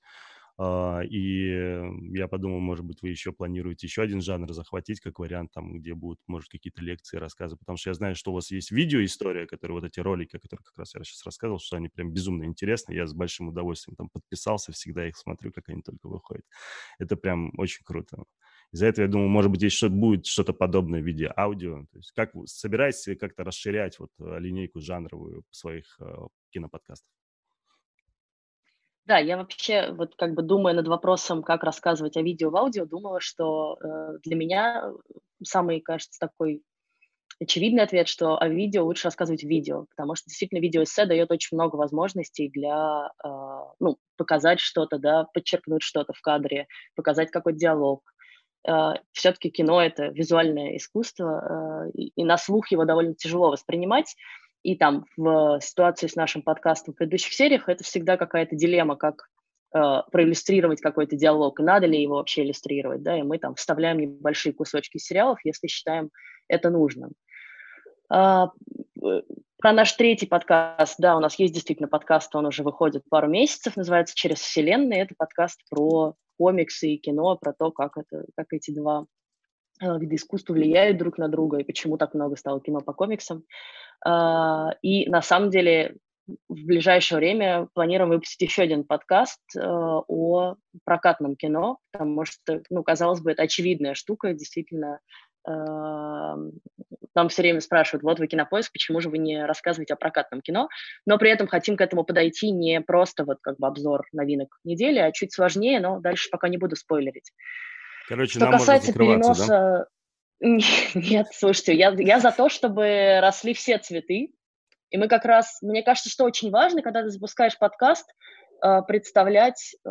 А, и я подумал, может быть, вы еще планируете еще один жанр захватить, как вариант, там, где будут, может, какие-то лекции, рассказы, потому что я знаю, что у вас есть видеоистория, которые вот эти ролики, которые как раз я сейчас рассказывал, что они прям безумно интересны, я с большим удовольствием там подписался, всегда их смотрю, как они только выходят. Это прям очень круто. Из-за этого, я думаю, может быть, что будет что-то подобное в виде аудио. То есть как собираетесь как-то расширять вот э, линейку жанровую своих э, киноподкастов? Да, я вообще, вот как бы думая над вопросом, как рассказывать о видео в аудио, думала, что э, для меня самый, кажется, такой очевидный ответ, что о видео лучше рассказывать в видео, потому что действительно видеоэссе дает очень много возможностей для, э, ну, показать что-то, да, подчеркнуть что-то в кадре, показать какой-то диалог. Э, все-таки кино — это визуальное искусство, э, и, и на слух его довольно тяжело воспринимать, и там в ситуации с нашим подкастом в предыдущих сериях это всегда какая-то дилемма, как э, проиллюстрировать какой-то диалог, надо ли его вообще иллюстрировать, да, и мы там вставляем небольшие кусочки сериалов, если считаем это нужным. А, про наш третий подкаст, да, у нас есть действительно подкаст, он уже выходит пару месяцев, называется «Через вселенные». Это подкаст про комиксы и кино, про то, как, это, как эти два э, вида искусства влияют друг на друга и почему так много стало кино по комиксам. А, и на самом деле в ближайшее время планируем выпустить еще один подкаст э, о прокатном кино, потому что, ну, казалось бы, это очевидная штука, действительно, э, нам все время спрашивают, вот вы кинопоиск, почему же вы не рассказываете о прокатном кино, но при этом хотим к этому подойти не просто вот как бы обзор новинок недели, а чуть сложнее, но дальше пока не буду спойлерить. Короче, Что касается переноса... Да? Нет, слушайте, я, я за то, чтобы росли все цветы, и мы как раз, мне кажется, что очень важно, когда ты запускаешь подкаст, э, представлять, э,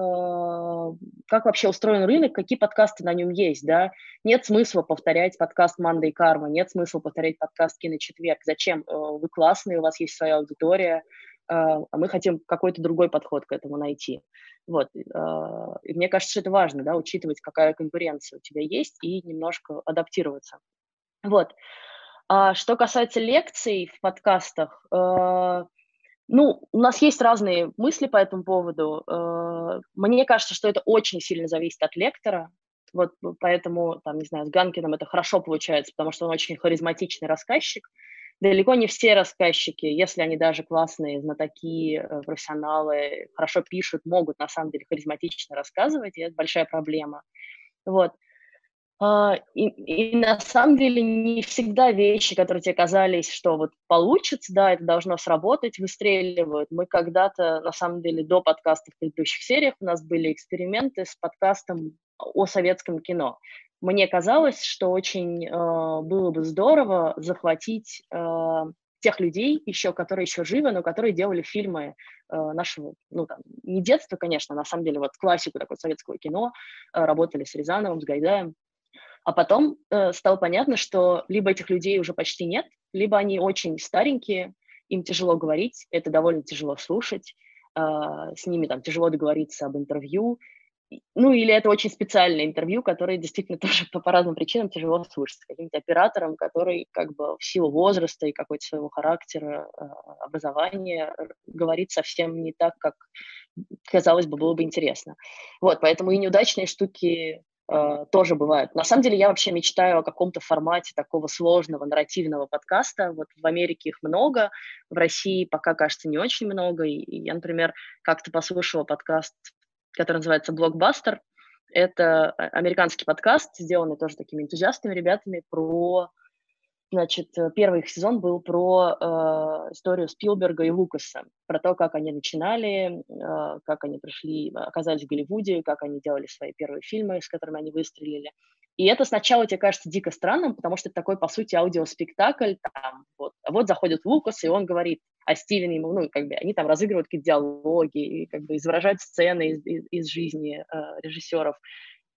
как вообще устроен рынок, какие подкасты на нем есть, да. Нет смысла повторять подкаст «Манда и карма», нет смысла повторять подкаст «Киночетверг». Зачем? Э, вы классные, у вас есть своя аудитория, а мы хотим какой-то другой подход к этому найти. Вот. И мне кажется, это важно, да, учитывать, какая конкуренция у тебя есть, и немножко адаптироваться. Вот. А что касается лекций в подкастах, э, ну, у нас есть разные мысли по этому поводу. Э, мне кажется, что это очень сильно зависит от лектора. Вот поэтому, там, не знаю, с Ганкиным это хорошо получается, потому что он очень харизматичный рассказчик. Далеко не все рассказчики, если они даже классные, знатоки, э, профессионалы, хорошо пишут, могут на самом деле харизматично рассказывать, и это большая проблема. Вот. А, и, и на самом деле не всегда вещи, которые тебе казались, что вот получится, да, это должно сработать, выстреливают. Мы когда-то, на самом деле, до подкаста в предыдущих сериях у нас были эксперименты с подкастом о советском кино. Мне казалось, что очень э, было бы здорово захватить э, тех людей еще, которые еще живы, но которые делали фильмы э, нашего, ну там, не детства, конечно, на самом деле, вот классику такого советского кино, э, работали с Рязановым, с Гайдаем. А потом э, стало понятно, что либо этих людей уже почти нет, либо они очень старенькие, им тяжело говорить, это довольно тяжело слушать, э, с ними там тяжело договориться об интервью, ну или это очень специальное интервью, которое действительно тоже по, по разным причинам тяжело слушать, с каким-то оператором, который как бы в силу возраста и какой-то своего характера, э, образования говорит совсем не так, как казалось бы, было бы интересно. Вот, поэтому и неудачные штуки э, тоже бывают. На самом деле я вообще мечтаю о каком-то формате такого сложного нарративного подкаста. Вот в Америке их много, в России пока, кажется, не очень много. И я, например, как-то послушала подкаст, который называется «Блокбастер». Это а, американский подкаст, сделанный тоже такими энтузиастами ребятами про Значит, э, первый их сезон был про э, историю Спилберга и Лукаса, про то, как они начинали, э, как они пришли, оказались в Голливуде, как они делали свои первые фильмы, с которыми они выстрелили. И это сначала тебе кажется дико странным, потому что это такой, по сути, аудиоспектакль. Там, вот, а вот заходит Лукас, и он говорит о Стивене, ну, как бы они там разыгрывают какие-то диалоги, и, как бы изображают сцены из, из, из жизни э, режиссеров.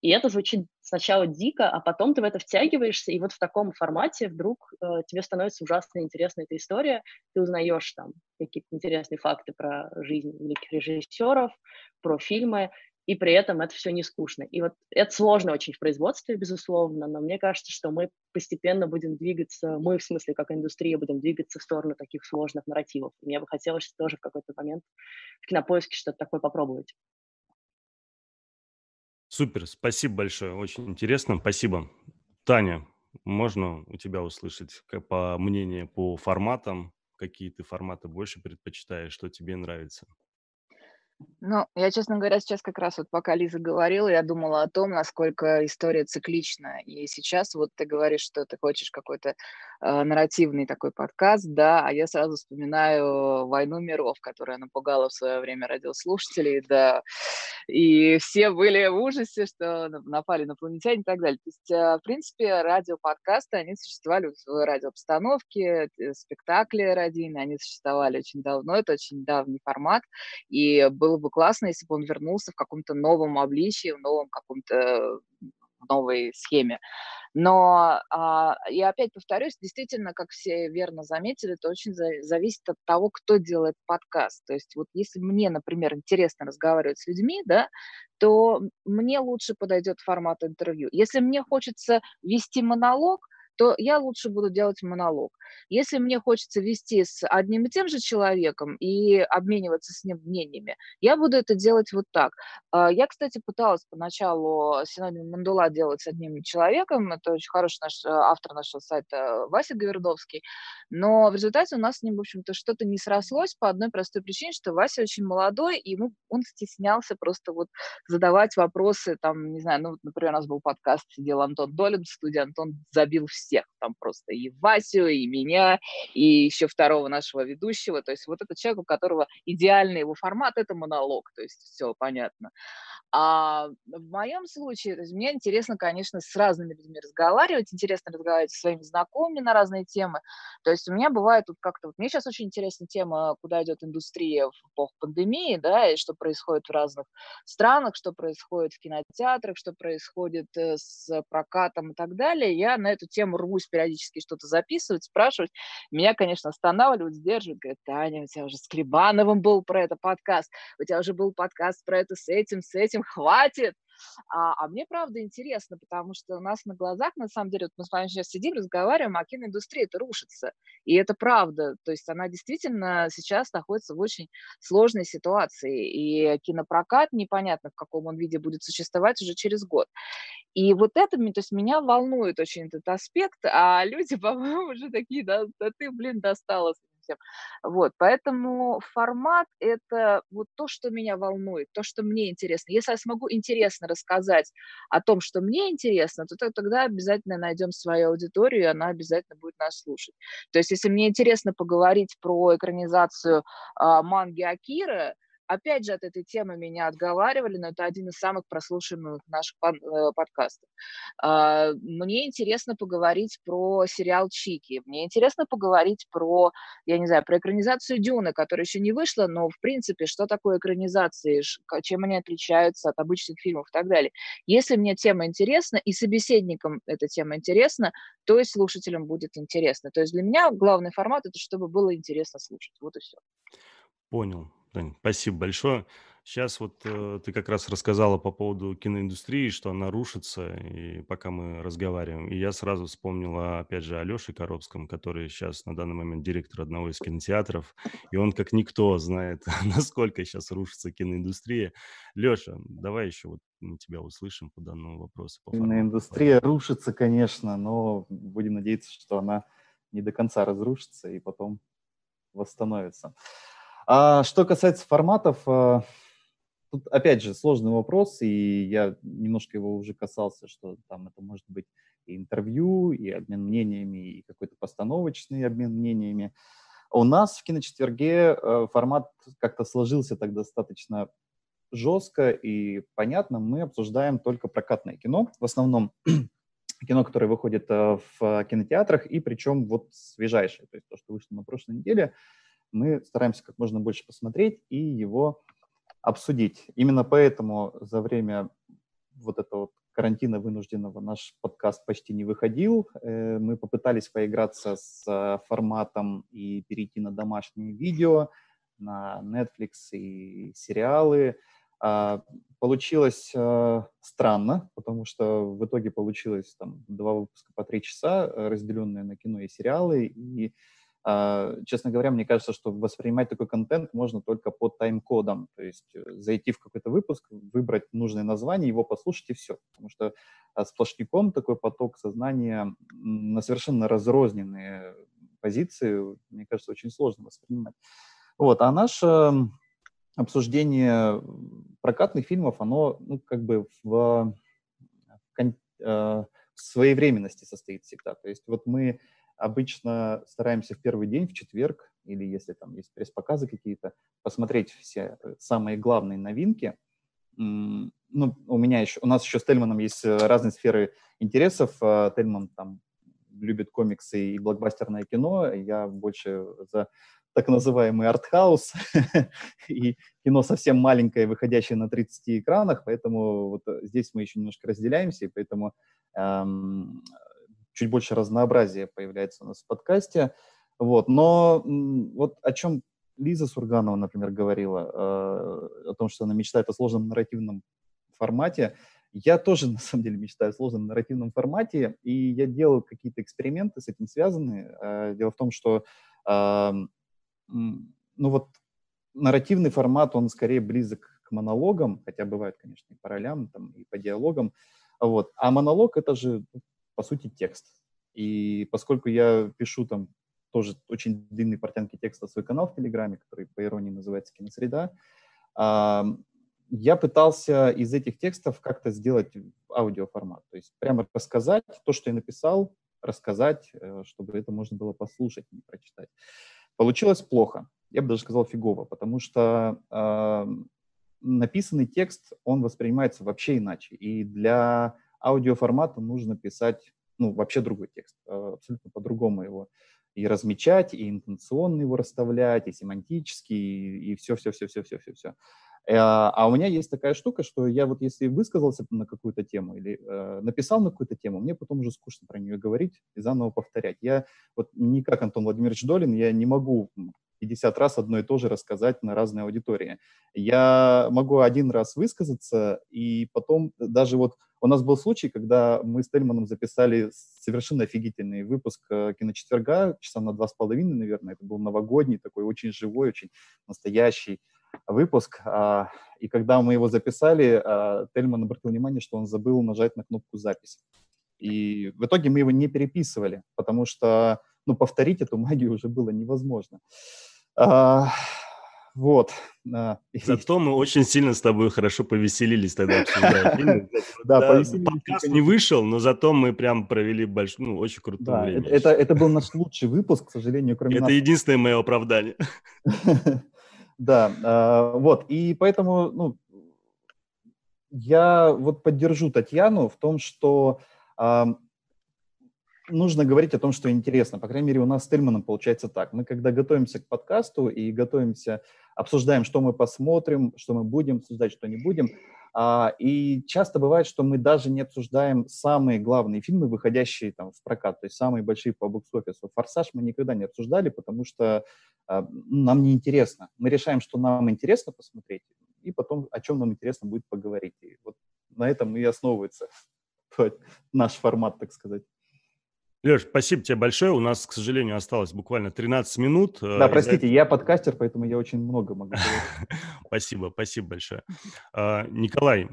И это звучит сначала дико, а потом ты в это втягиваешься, и вот в таком формате вдруг э, тебе становится ужасно интересна эта история, ты узнаешь там какие-то интересные факты про жизнь великих режиссеров, про фильмы, и при этом это все не скучно. И вот это сложно очень в производстве, безусловно, но мне кажется, что мы постепенно будем двигаться, мы в смысле как индустрия будем двигаться в сторону таких сложных нарративов. И мне бы хотелось тоже в какой-то момент в кинопоиске что-то такое попробовать. Супер, спасибо большое, очень интересно, спасибо. Таня, можно у тебя услышать по мнению по форматам, какие ты форматы больше предпочитаешь, что тебе нравится? Ну, я, честно говоря, сейчас как раз вот пока Лиза говорила, я думала о том, насколько история циклична. И сейчас вот ты говоришь, что ты хочешь какой-то э, нарративный такой подкаст, да, а я сразу вспоминаю «Войну миров», которая напугала в свое время радиослушателей, да, и все были в ужасе, что напали на инопланетяне и так далее. То есть, э, в принципе, радиоподкасты, они существовали в радиообстановке, э, спектакли радийные, они существовали очень давно, это очень давний формат, и был было бы классно, если бы он вернулся в каком-то новом обличии, в новом каком-то новой схеме. Но а, я опять повторюсь, действительно, как все верно заметили, это очень за, зависит от того, кто делает подкаст. То есть вот если мне, например, интересно разговаривать с людьми, да, то мне лучше подойдет формат интервью. Если мне хочется вести монолог, то я лучше буду делать монолог. Если мне хочется вести с одним и тем же человеком и обмениваться с ним мнениями, я буду это делать вот так. А, я, кстати, пыталась поначалу синоним Мандула делать с одним человеком. Это очень хороший наш э, автор нашего сайта Вася Гавердовский. Но в результате у нас с ним, в общем-то, что-то не срослось по одной простой причине, что Вася очень молодой, и ему он стеснялся просто вот задавать вопросы, там, не знаю, ну, например, у нас был подкаст, сидел Антон Долин в студии, Антон забил всех, там просто и Васю, и меня, и еще второго нашего ведущего. То есть вот этот человек, у которого идеальный его формат – это монолог, то есть все понятно. А в моем случае, то есть мне интересно, конечно, с разными людьми разговаривать, интересно разговаривать со своими знакомыми на разные темы. То есть у меня бывает тут как-то, вот мне сейчас очень интересна тема, куда идет индустрия в эпоху пандемии, да, и что происходит в разных странах, что происходит в кинотеатрах, что происходит э, с прокатом и так далее. Я на эту тему рвусь периодически что-то записывать, спрашивать. Меня, конечно, останавливают, сдерживают, говорят, Таня, у тебя уже с Клебановым был про это подкаст, у тебя уже был подкаст про это с этим, с этим, хватит. А, а мне правда интересно, потому что у нас на глазах, на самом деле, вот мы с вами сейчас сидим, разговариваем, а киноиндустрия это рушится. И это правда. То есть она действительно сейчас находится в очень сложной ситуации. И кинопрокат непонятно, в каком он виде будет существовать уже через год. И вот это, то есть меня волнует очень этот аспект, а люди, по-моему, уже такие, да, да ты, блин, достала этим. Вот, поэтому формат – это вот то, что меня волнует, то, что мне интересно. Если я смогу интересно рассказать о том, что мне интересно, то тогда обязательно найдем свою аудиторию, и она обязательно будет нас слушать. То есть если мне интересно поговорить про экранизацию э, манги Акира, Опять же, от этой темы меня отговаривали, но это один из самых прослушиваемых наших э, подкастов. А, мне интересно поговорить про сериал «Чики», мне интересно поговорить про, я не знаю, про экранизацию «Дюны», которая еще не вышла, но, в принципе, что такое экранизации, чем они отличаются от обычных фильмов и так далее. Если мне тема интересна, и собеседникам эта тема интересна, то и слушателям будет интересно. То есть для меня главный формат – это чтобы было интересно слушать. Вот и все. Понял. Спасибо большое. Сейчас вот э, ты как раз рассказала по поводу киноиндустрии, что она рушится, и пока мы разговариваем. И я сразу вспомнила, опять же, Алёше Коробском, который сейчас на данный момент директор одного из кинотеатров, и он как никто знает, насколько сейчас рушится киноиндустрия. Лёша, давай еще вот мы тебя услышим по данному вопросу. По Киноиндустрия рушится, конечно, но будем надеяться, что она не до конца разрушится и потом восстановится. А что касается форматов, а, тут опять же сложный вопрос, и я немножко его уже касался, что там это может быть и интервью, и обмен мнениями, и какой-то постановочный обмен мнениями. У нас в киночетверге э, формат как-то сложился так достаточно жестко и понятно. Мы обсуждаем только прокатное кино, в основном кино, которое выходит э, в кинотеатрах, и причем вот свежайшее, то есть то, что вышло на прошлой неделе – мы стараемся как можно больше посмотреть и его обсудить. Именно поэтому за время вот этого карантина вынужденного наш подкаст почти не выходил. Э, мы попытались поиграться с э, форматом и перейти на домашнее видео, на Netflix и сериалы. А, получилось э, странно, потому что в итоге получилось там два выпуска по три часа, разделенные на кино и сериалы, и честно говоря, мне кажется, что воспринимать такой контент можно только по тайм-кодам, то есть э, зайти в какой-то выпуск, выбрать нужное название, его послушать и все. Потому что а, сплошняком такой поток сознания на совершенно разрозненные позиции, мне кажется, очень сложно воспринимать. Вот, а наше обсуждение прокатных фильмов, оно ну, как бы в, в, э, в своевременности состоит всегда. То есть вот мы обычно стараемся в первый день, в четверг, или если там есть пресс-показы какие-то, посмотреть все э, самые главные новинки. Ну, у меня еще, у нас еще с Тельманом есть э, разные сферы интересов. Э, Тельман там любит комиксы и блокбастерное кино, я больше за так называемый артхаус, и кино совсем маленькое, выходящее на 30 экранах, поэтому вот здесь мы еще немножко разделяемся, и поэтому эм, чуть больше разнообразия появляется у нас в подкасте. Вот, но вот о чем Лиза Сурганова, например, говорила, э, о том, что она мечтает о сложном нарративном формате, я тоже, на самом деле, мечтаю о сложном нарративном формате, и я делал какие-то эксперименты с этим связанные. Э, дело в том, что э, ну вот нарративный формат, он скорее близок к монологам, хотя бывает, конечно, и по ролям, там, и по диалогам. Вот. А монолог — это же, по сути, текст. И поскольку я пишу там тоже очень длинный портянки текста свой канал в Телеграме, который по иронии называется «Киносреда», я пытался из этих текстов как-то сделать аудиоформат. То есть прямо рассказать то, что я написал, рассказать, э, чтобы это можно было послушать, не прочитать. Получилось плохо, я бы даже сказал фигово, потому что э, написанный текст, он воспринимается вообще иначе. И для аудиоформата нужно писать, ну, вообще другой текст, э, абсолютно по-другому его и размечать, и интенционно его расставлять, и семантически, и все-все-все-все-все-все-все. Э, а у меня есть такая штука, что я вот если высказался на какую-то тему или э, написал на какую-то тему, мне потом уже скучно про нее говорить и заново повторять. Я вот не как Антон Владимирович Долин, я не могу 50 раз одно и то же рассказать на разные аудитории. Я могу один раз высказаться, и потом даже вот у нас был случай, когда мы с Тельманом записали совершенно офигительный выпуск э, киночетверга, часа на два с половиной, наверное. Это был новогодний, такой очень живой, очень настоящий выпуск, а, и когда мы его записали, а, Тельман обратил внимание, что он забыл нажать на кнопку «Запись». И в итоге мы его не переписывали, потому что ну, повторить эту магию уже было невозможно. А, вот. Зато мы очень сильно с тобой хорошо повеселились тогда. Да. Подкаст не вышел, но зато мы прям провели большое, ну, очень крутое время. Это, это был наш лучший выпуск, к сожалению, кроме Это единственное мое оправдание. Да, э, вот, и поэтому, ну, я вот поддержу Татьяну в том, что нужно говорить о том, что интересно. По крайней мере, у нас с Тельманом получается так. Мы когда готовимся к подкасту и готовимся, обсуждаем, что мы посмотрим, что мы будем обсуждать, что не будем, а, и часто бывает, что мы даже не обсуждаем самые главные фильмы, выходящие там в прокат, то есть самые большие по бокс-офису. «Форсаж» мы никогда не обсуждали, потому что а, нам не интересно. Мы решаем, что нам интересно посмотреть, и потом о чем нам интересно будет поговорить. И вот на этом и основывается наш формат, так сказать. Леш, спасибо тебе большое. У нас, к сожалению, осталось буквально 13 минут. Э, да, простите, я подкастер, поэтому я очень много могу Спасибо, спасибо большое. А, Николай,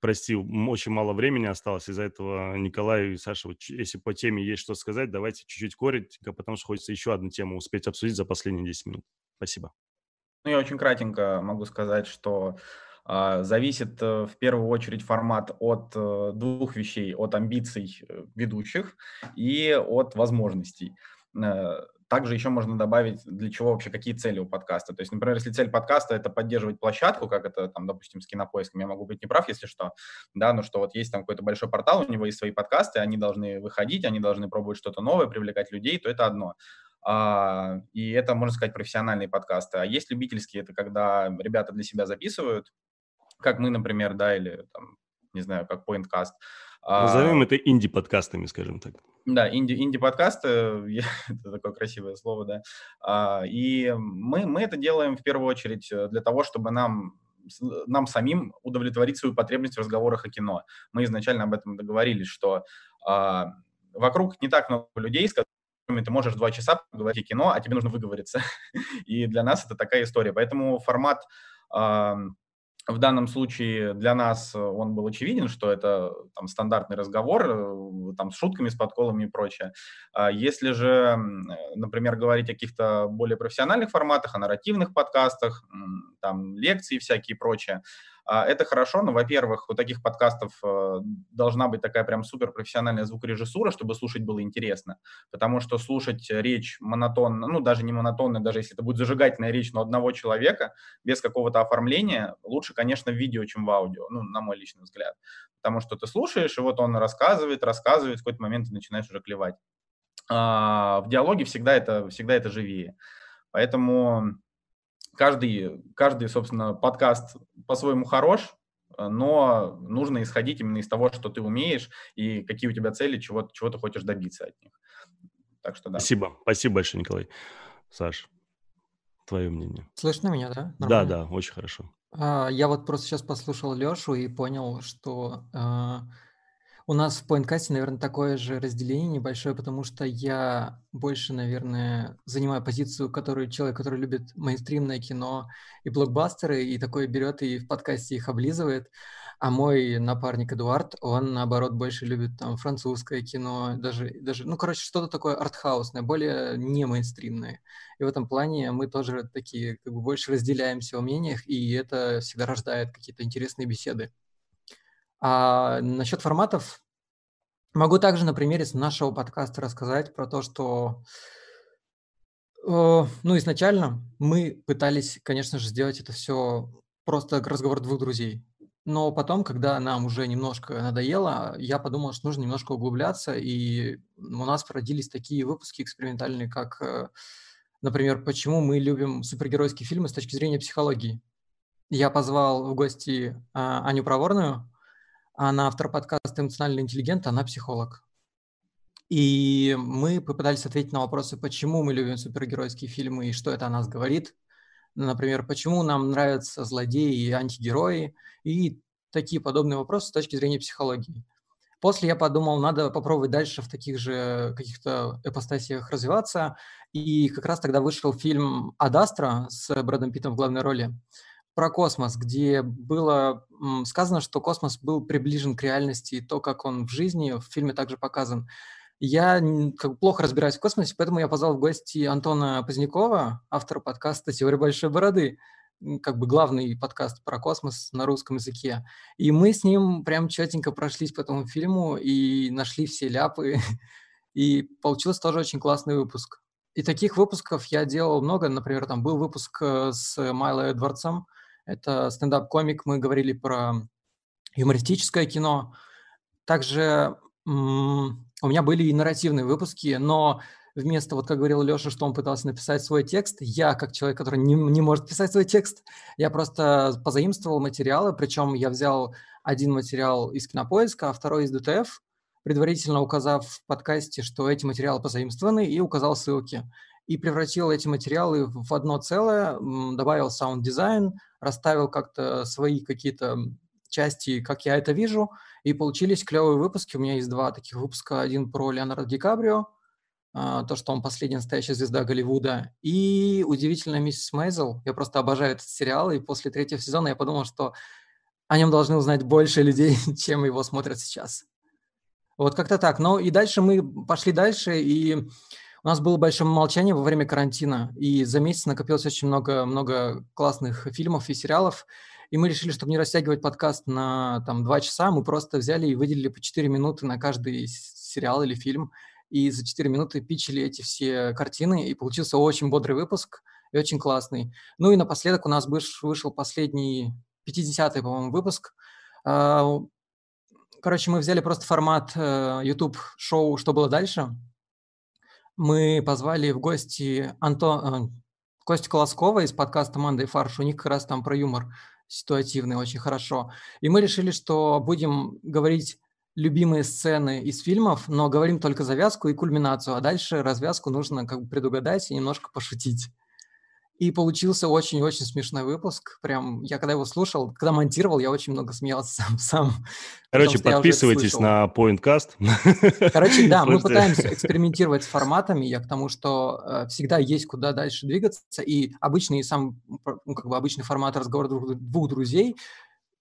прости, очень мало времени осталось. Из-за этого Николай и Саша, если по теме есть что сказать, давайте чуть-чуть коротко, потому что хочется еще одну тему успеть обсудить за последние 10 минут. Спасибо. Ну, я очень кратенько могу сказать, что зависит э, в первую очередь формат от э, двух вещей, от амбиций э, ведущих и от возможностей. Также еще можно добавить, для чего вообще, какие цели у подкаста. То есть, например, если цель подкаста – это поддерживать площадку, как это, там, допустим, с кинопоиском, я могу быть неправ, если что, да, но что вот есть там какой-то большой портал, у него есть свои подкасты, они должны выходить, они должны пробовать что-то новое, привлекать людей, то это одно. А, и это, можно сказать, профессиональные подкасты. А есть любительские, это когда ребята для себя записывают, как мы, например, да, или там, не знаю, как PointCast. Назовем а, это инди-подкастами, скажем так. Да, инди, инди-подкасты, это такое красивое слово, да. А, и мы, мы это делаем в первую очередь э, для того, чтобы нам нам самим удовлетворить свою потребность в разговорах о кино. Мы изначально об этом договорились, что а, вокруг не так много людей, с которыми ты можешь два часа поговорить о кино, а тебе нужно выговориться. И для нас это такая история. Поэтому формат а, в данном случае для нас э, он был очевиден, что это там стандартный разговор, э, там с шутками, с подколами и прочее. А если же, например, говорить о каких-то более профессиональных форматах, о нарративных подкастах, там лекции всякие и прочее, это хорошо, но, во-первых, у таких подкастов э, должна быть такая прям супер профессиональная звукорежиссура, чтобы слушать было интересно, потому что слушать речь монотонно, ну, даже не монотонно, даже если это будет зажигательная речь, но одного человека, без какого-то оформления, лучше, конечно, в видео, чем в аудио, ну, на мой личный взгляд. Потому что ты слушаешь, и вот он рассказывает, рассказывает, в какой-то момент ты начинаешь уже клевать. а, в диалоге всегда это, всегда это живее. Поэтому каждый, каждый, собственно, подкаст по-своему хорош, но нужно исходить именно из того, что ты умеешь и какие у тебя цели, чего, чего ты хочешь добиться от них. Так что да. Спасибо. Спасибо большое, Николай. Саш, твое мнение. Слышно меня, да? Да, Нормально? да, очень хорошо. А, Я вот просто сейчас послушал Лешу и понял, что а, у нас в поинткасте, наверное, такое же разделение небольшое, потому что я больше, наверное, занимаю позицию, которую человек, который любит мейнстримное кино и блокбастеры, и такое берет и в подкасте их облизывает. А мой напарник Эдуард, он, наоборот, больше любит там французское кино, даже, даже ну, короче, что-то такое артхаусное, более не мейнстримное. И в этом плане мы тоже такие, как бы, больше разделяемся в мнениях, и это всегда рождает какие-то интересные беседы. А насчет форматов могу также на примере нашего подкаста рассказать про то, что э, ну, изначально мы пытались, конечно же, сделать это все просто разговор двух друзей. Но потом, когда нам уже немножко надоело, я подумал, что нужно немножко углубляться, и у нас родились такие выпуски экспериментальные, как, э, например, почему мы любим супергеройские фильмы с точки зрения психологии. Я позвал в гости а, Аню Проворную, она автор подкаста «Эмоциональный интеллигент», она психолог. И мы попытались ответить на вопросы, почему мы любим супергеройские фильмы и что это о нас говорит. Например, почему нам нравятся злодеи и антигерои, и такие подобные вопросы с точки зрения психологии. После я подумал, надо попробовать дальше в таких же каких-то эпостасиях развиваться. И как раз тогда вышел фильм «Адастра» с Брэдом Питтом в главной роли про космос, где было сказано, что космос был приближен к реальности, и то, как он в жизни, в фильме также показан. Я как плохо разбираюсь в космосе, поэтому я позвал в гости Антона Позднякова, автора подкаста «Теория большой бороды», как бы главный подкаст про космос на русском языке. И мы с ним прям четенько прошлись по этому фильму и нашли все ляпы. И получился тоже очень классный выпуск. И таких выпусков я делал много. Например, там был выпуск э, с Майло Эдвардсом. Это стендап-комик. Мы говорили про юмористическое кино. Также у меня были и нарративные выпуски, но вместо, вот как говорил Леша, что он пытался написать свой текст, я, как человек, который не, не может писать свой текст, я просто позаимствовал материалы, причем я взял один материал из Кинопоиска, а второй из ДТФ, предварительно указав в подкасте, что эти материалы позаимствованы, и указал ссылки. И превратил эти материалы в одно целое, добавил саунд-дизайн, расставил как-то свои какие-то части, как я это вижу, и получились клевые выпуски. У меня есть два таких выпуска. Один про Леонардо Ди Каприо, а, то, что он последняя настоящая звезда Голливуда, и «Удивительная миссис Мейзел». Я просто обожаю этот сериал, и после третьего сезона я подумал, что о нем должны узнать больше людей, чем его смотрят сейчас. Вот как-то так. Ну и дальше мы пошли дальше, и у нас было большое молчание во время карантина, и за месяц накопилось очень много, много классных фильмов и сериалов, и мы решили, чтобы не растягивать подкаст на там, два часа, мы просто взяли и выделили по 4 минуты на каждый сериал или фильм, и за 4 минуты пичили эти все картины, и получился очень бодрый выпуск и очень классный. Ну и напоследок у нас вышел последний 50-й, по-моему, выпуск. А, короче, мы взяли просто формат э, YouTube-шоу «Что было дальше?». Мы позвали в гости Антон, э, Костю Колоскова из подкаста «Манда и фарш». У них как раз там про юмор ситуативный очень хорошо. И мы решили, что будем говорить любимые сцены из фильмов, но говорим только завязку и кульминацию, а дальше развязку нужно как бы предугадать и немножко пошутить. И получился очень-очень смешной выпуск. Прям я когда его слушал, когда монтировал, я очень много смеялся сам. сам Короче, подписывайтесь на PointCast. Короче, да, мы пытаемся экспериментировать с форматами. Я к тому, что э, всегда есть куда дальше двигаться. И обычный сам, ну, как бы обычный формат разговора двух, двух друзей,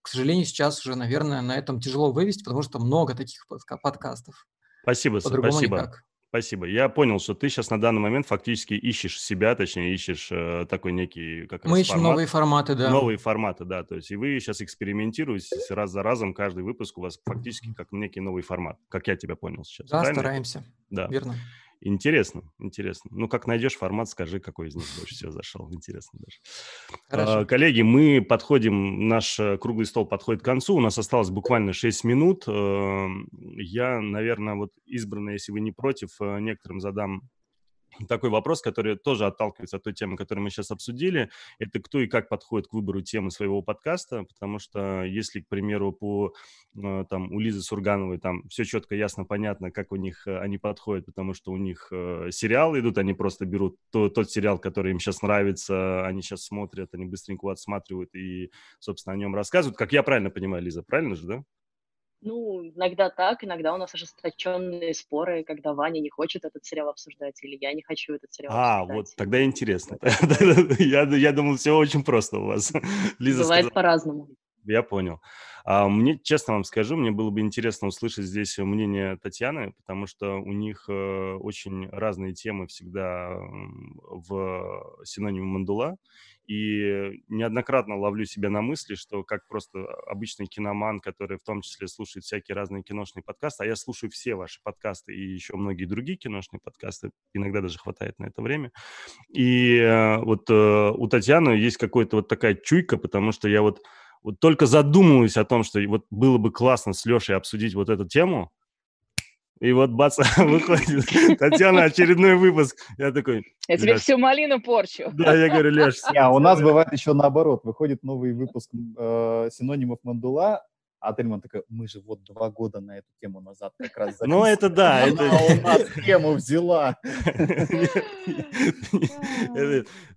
к сожалению, сейчас уже, наверное, на этом тяжело вывести, потому что много таких подкастов. Спасибо, спасибо. Никак. Спасибо. Я понял, что ты сейчас на данный момент фактически ищешь себя, точнее, ищешь э, такой некий... Как Мы ищем формат, новые форматы, да. Новые форматы, да. То есть и вы сейчас экспериментируете раз за разом, каждый выпуск у вас фактически как некий новый формат, как я тебя понял сейчас. Да, правильно? стараемся. Да. Верно. Интересно, интересно. Ну, как найдешь формат, скажи, какой из них больше всего зашел. Интересно даже. Хорошо. А, Коллеги, мы подходим, наш э, круглый стол подходит к концу. У нас осталось буквально 6 минут. Э, Я, наверное, вот избранный, если вы не против, э, некоторым задам такой вопрос, который тоже отталкивается от той темы, которую мы сейчас обсудили. Это кто и как подходит к выбору темы своего подкаста, потому что если, к примеру, по э, там у Лизы Сургановой там все четко, ясно, понятно, как у них э, они подходят, потому что у них э, сериалы идут, они просто берут то, тот сериал, который им сейчас нравится, они сейчас смотрят, они быстренько отсматривают и, собственно, о нем рассказывают. Как я правильно понимаю, Лиза, правильно же, да? Ну, иногда так, иногда у нас ожесточенные споры, когда Ваня не хочет этот сериал обсуждать, или я не хочу этот сериал А, обсуждать. вот тогда интересно. Я, я думал, все очень просто у вас. Лиза Бывает сказала, по-разному. Я понял. А мне, честно вам скажу, мне было бы интересно услышать здесь мнение Татьяны, потому что у них э, очень разные темы всегда в синониме мандула. И неоднократно ловлю себя на мысли, что как просто обычный киноман, который в том числе слушает всякие разные киношные подкасты, а я слушаю все ваши подкасты и еще многие другие киношные подкасты, иногда даже хватает на это время. И э, вот э, у Татьяны есть какая-то вот такая чуйка, потому что я вот вот только задумываюсь о том, что вот было бы классно с Лешей обсудить вот эту тему, и вот бац, выходит, Татьяна, очередной выпуск. Я такой, Я тебе всю малину порчу. да, я говорю, Леш, а у нас бывает еще наоборот. Выходит новый выпуск э, синонимов Мандула, а Тельман такая, мы же вот два года на эту тему назад как раз ну это да, Она это... у нас тему взяла.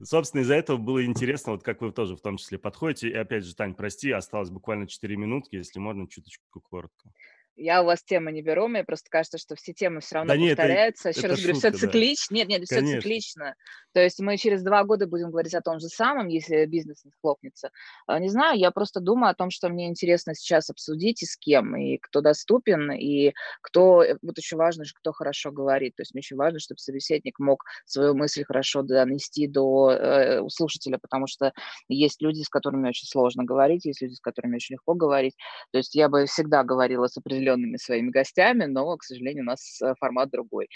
Собственно, из-за этого было интересно, вот как вы тоже в том числе подходите. И опять же, Тань, прости, осталось буквально 4 минутки, если можно, чуточку коротко. Я у вас темы не беру, мне просто кажется, что все темы все равно Да нет, это- повторяются. Еще это раз говорю, все шутка, да. циклично. Нет, нет, все Конечно. циклично. То есть мы через два года будем говорить о том же самом, если бизнес не схлопнется. А, Не знаю, я просто думаю о том, что мне интересно сейчас обсудить и с кем, и кто доступен, и кто, э, вот очень важно, кто хорошо говорит. То есть мне очень важно, чтобы собеседник мог свою мысль хорошо донести до э, слушателя, потому что есть люди, с которыми очень сложно говорить, есть люди, с которыми очень легко говорить. То есть я бы всегда говорила с определенными своими гостями, но, к сожалению, у нас э, формат другой.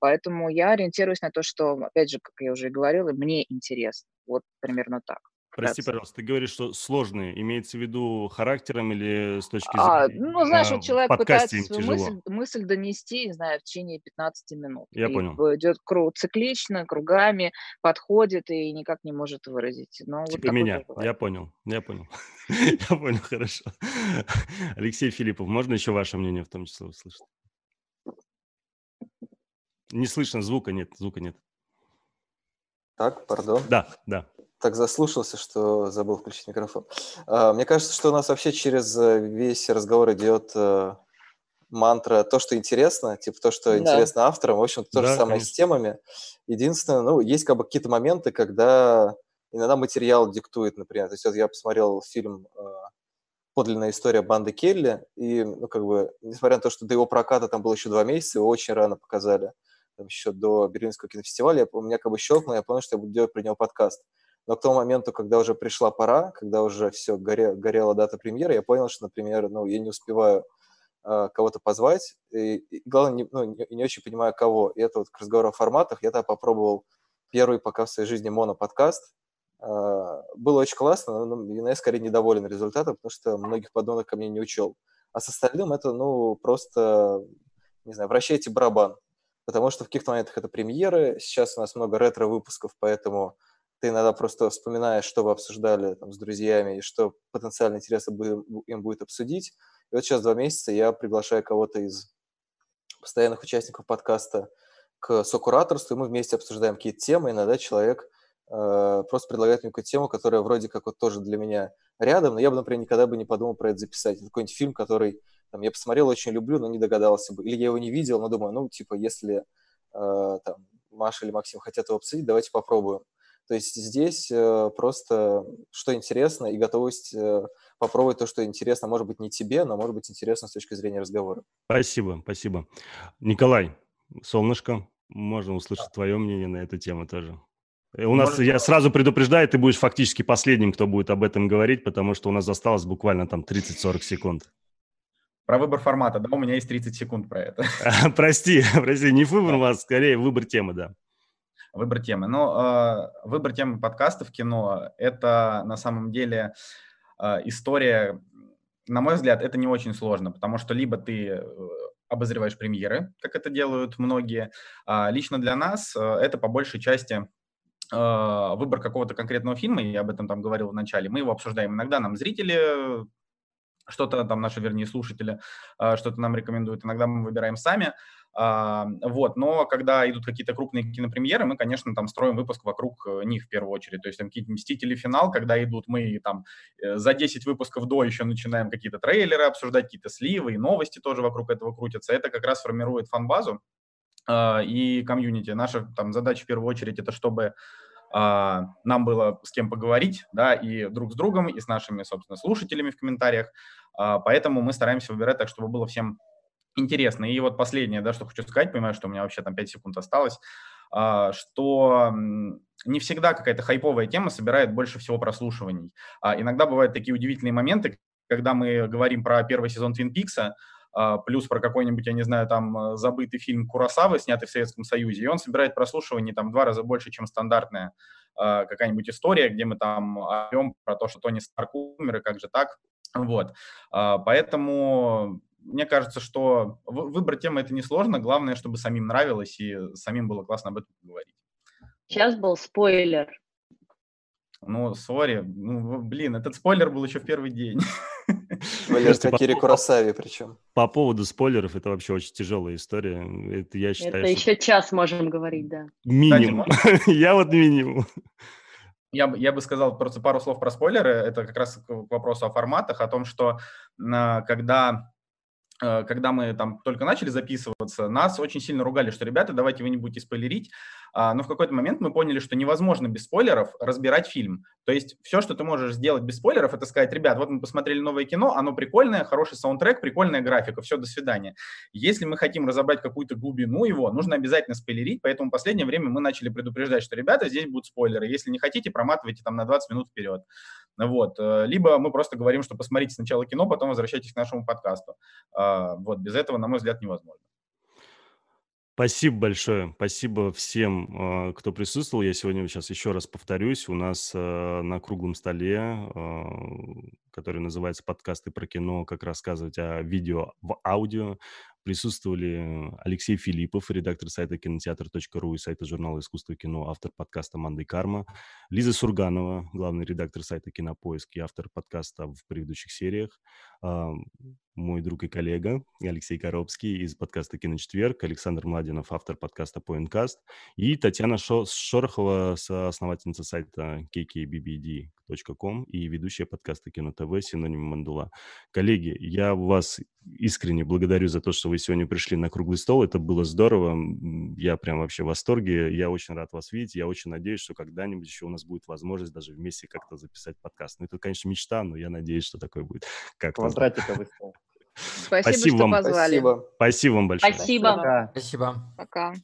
Поэтому я ориентируюсь на то, что, опять же, как я уже и говорила, мне интересно. Вот примерно так. Прости, пожалуйста, ты говоришь, что сложные. Имеется в виду характером или с точки А, зрения... ну, знаешь, а, вот в человек пытается свою мысль, мысль донести, не знаю, в течение 15 минут. Я И понял. идет кру- циклично, кругами, подходит и никак не может выразить. Но вот Типа такое меня. Я понял, я понял. Я понял, хорошо. Алексей Филиппов, можно еще ваше мнение в том числе услышать? Не слышно, звука нет, звука нет. Так, пардон. Да, да. Так заслушался, что забыл включить микрофон. А, Мне кажется, что у нас вообще через э, весь разговор идет э, мантра то, что интересно, типа то, что Да. интересно авторам. В общем, то же Да, самое с конечно. темами. Единственное, ну, есть как бы какие-то моменты, когда иногда материал диктует, например. То есть вот я посмотрел фильм э, «Подлинная история банды Келли», и, ну, как бы, несмотря на то, что до его проката там было еще два месяца, его очень рано показали, там, еще до Берлинского кинофестиваля, я, у меня как бы щелкнуло, я понял, что я буду делать про него подкаст. Но к тому моменту, когда уже пришла пора, когда уже все горе, горела дата премьеры, я понял, что, например, ну, я не успеваю э, кого-то позвать, и, и главное, не, ну, не, не очень понимаю, кого. И это вот к разговору о форматах. Я тогда попробовал первый пока в своей жизни моноподкаст. Э, было очень классно, но, но я скорее недоволен результатом, потому что многих подонок ко мне не учел. А с остальным это, ну, просто, не знаю, вращайте барабан. Потому что в каких-то моментах это премьеры, сейчас у нас много ретро-выпусков, поэтому ты иногда просто вспоминаешь, что вы обсуждали там, с друзьями и что потенциально интересно им будет обсудить. И вот сейчас два месяца я приглашаю кого-то из постоянных участников подкаста к сокураторству, и мы вместе обсуждаем какие-то темы. Иногда человек э, просто предлагает мне какую-то тему, которая вроде как вот тоже для меня рядом, но я бы, например, никогда бы не подумал про это записать. Это какой-нибудь фильм, который там, я посмотрел, очень люблю, но не догадался бы. Или я его не видел, но думаю, ну, типа, если э, там, Маша или Максим хотят его обсудить, давайте попробуем. То есть здесь э, просто что интересно и готовность э, попробовать то, что интересно, может быть, не тебе, но может быть интересно с точки зрения разговора. Спасибо, спасибо. Николай, солнышко, можно услышать твое мнение на эту тему тоже. Э, У нас, Можно- я сразу предупреждаю, ты будешь фактически последним, кто будет об этом говорить, потому что у нас осталось буквально там 30-40 секунд. Про выбор формата, да, у меня есть 30 секунд про это. Прости, прости, не выбор у вас, скорее выбор темы, да. Выбор темы. Ну, выбор темы подкаста в кино – это на самом деле э, история, на мой взгляд, это не очень сложно, потому что либо ты э, обозреваешь премьеры, как это делают многие. А лично для нас это по большей части выбор какого-то конкретного фильма, я об этом там говорил в начале, мы его обсуждаем. Иногда нам зрители что-то там наши, вернее, слушатели что-то нам рекомендуют, иногда мы выбираем сами. А, вот, но когда идут какие-то крупные кинопремьеры, мы, конечно, там строим выпуск вокруг э, них в первую очередь. То есть там какие-то «Мстители. Финал», когда идут, мы там э, за 10 выпусков до еще начинаем какие-то трейлеры обсуждать, какие-то сливы и новости тоже вокруг этого крутятся. Это как раз формирует фан-базу а, и комьюнити. Наша там задача в первую очередь это чтобы а, нам было с кем поговорить, да, и друг с другом, и с нашими, собственно, слушателями в комментариях. Поэтому мы стараемся выбирать так, чтобы было всем интересно. И вот последнее, да, что хочу сказать, понимаю, что у меня вообще там 5 секунд осталось, а, что не всегда какая-то хайповая тема собирает больше всего прослушиваний. А иногда бывают такие удивительные моменты, когда мы говорим про первый сезон Твин Пикса, а, плюс про какой-нибудь, я не знаю, там забытый фильм Курасавы, снятый в Советском Союзе, и он собирает прослушиваний там в два раза больше, чем стандартная какая-нибудь история, где мы там орем про то, что Тони Старк умер, и как же так. Вот. Поэтому мне кажется, что выбрать тему это несложно. Главное, чтобы самим нравилось и самим было классно об этом говорить. Сейчас был спойлер. Ну, сори. Ну, блин, этот спойлер был еще в первый день. Спойлер Кири Курасави причем. По поводу спойлеров, это вообще очень тяжелая история. Это, я считаю, это еще час можем говорить, да. Минимум. я вот минимум. Я, я бы сказал просто пару слов про спойлеры. Это как раз к вопросу о форматах, о том, что а, когда когда мы там только начали записываться, нас очень сильно ругали, что, ребята, давайте вы не будете спойлерить, а, но в какой-то момент мы поняли, что невозможно без спойлеров разбирать фильм. То есть все, что ты можешь сделать без спойлеров, это сказать, ребят, вот мы посмотрели новое кино, оно прикольное, хороший саундтрек, прикольная графика, все, до свидания. Если мы хотим разобрать какую-то глубину его, нужно обязательно спойлерить, поэтому в последнее время мы начали предупреждать, что, ребята, здесь будут спойлеры, если не хотите, проматывайте там на 20 минут вперед. Вот. Э, либо мы просто говорим, что посмотрите сначала кино, потом возвращайтесь к нашему подкасту. А, вот. Без этого, на мой взгляд, невозможно. Спасибо большое. Спасибо всем, э, кто присутствовал. Я сегодня сейчас еще раз повторюсь. У нас э, на круглом столе, который называется «Подкасты про кино», как рассказывать о видео в аудио, Присутствовали Алексей Филиппов, редактор сайта кинотеатр.ру и сайта журнала «Искусство и кино», автор подкаста «Манда карма», Лиза Сурганова, главный редактор сайта «Кинопоиск» и автор подкаста в предыдущих сериях, мой друг и коллега Алексей Коробский из подкаста «Киночетверг», Александр Младинов, автор подкаста «Поинткаст», и Татьяна Шорохова, основательница сайта kkbbd.com и ведущая подкаста «Кино ТВ» «Синоним Мандула». Коллеги, я вас искренне благодарю за то, что вы сегодня пришли на круглый стол. Это было здорово. Я прям вообще в восторге. Я очень рад вас видеть. Я очень надеюсь, что когда-нибудь еще у нас будет возможность даже вместе как-то записать подкаст. Ну, это, конечно, мечта, но я надеюсь, что такое будет. Как Квадратиковый стол. Спасибо, Спасибо что вам. позвали. Спасибо. Спасибо вам большое. Спасибо. Пока. Спасибо. Пока.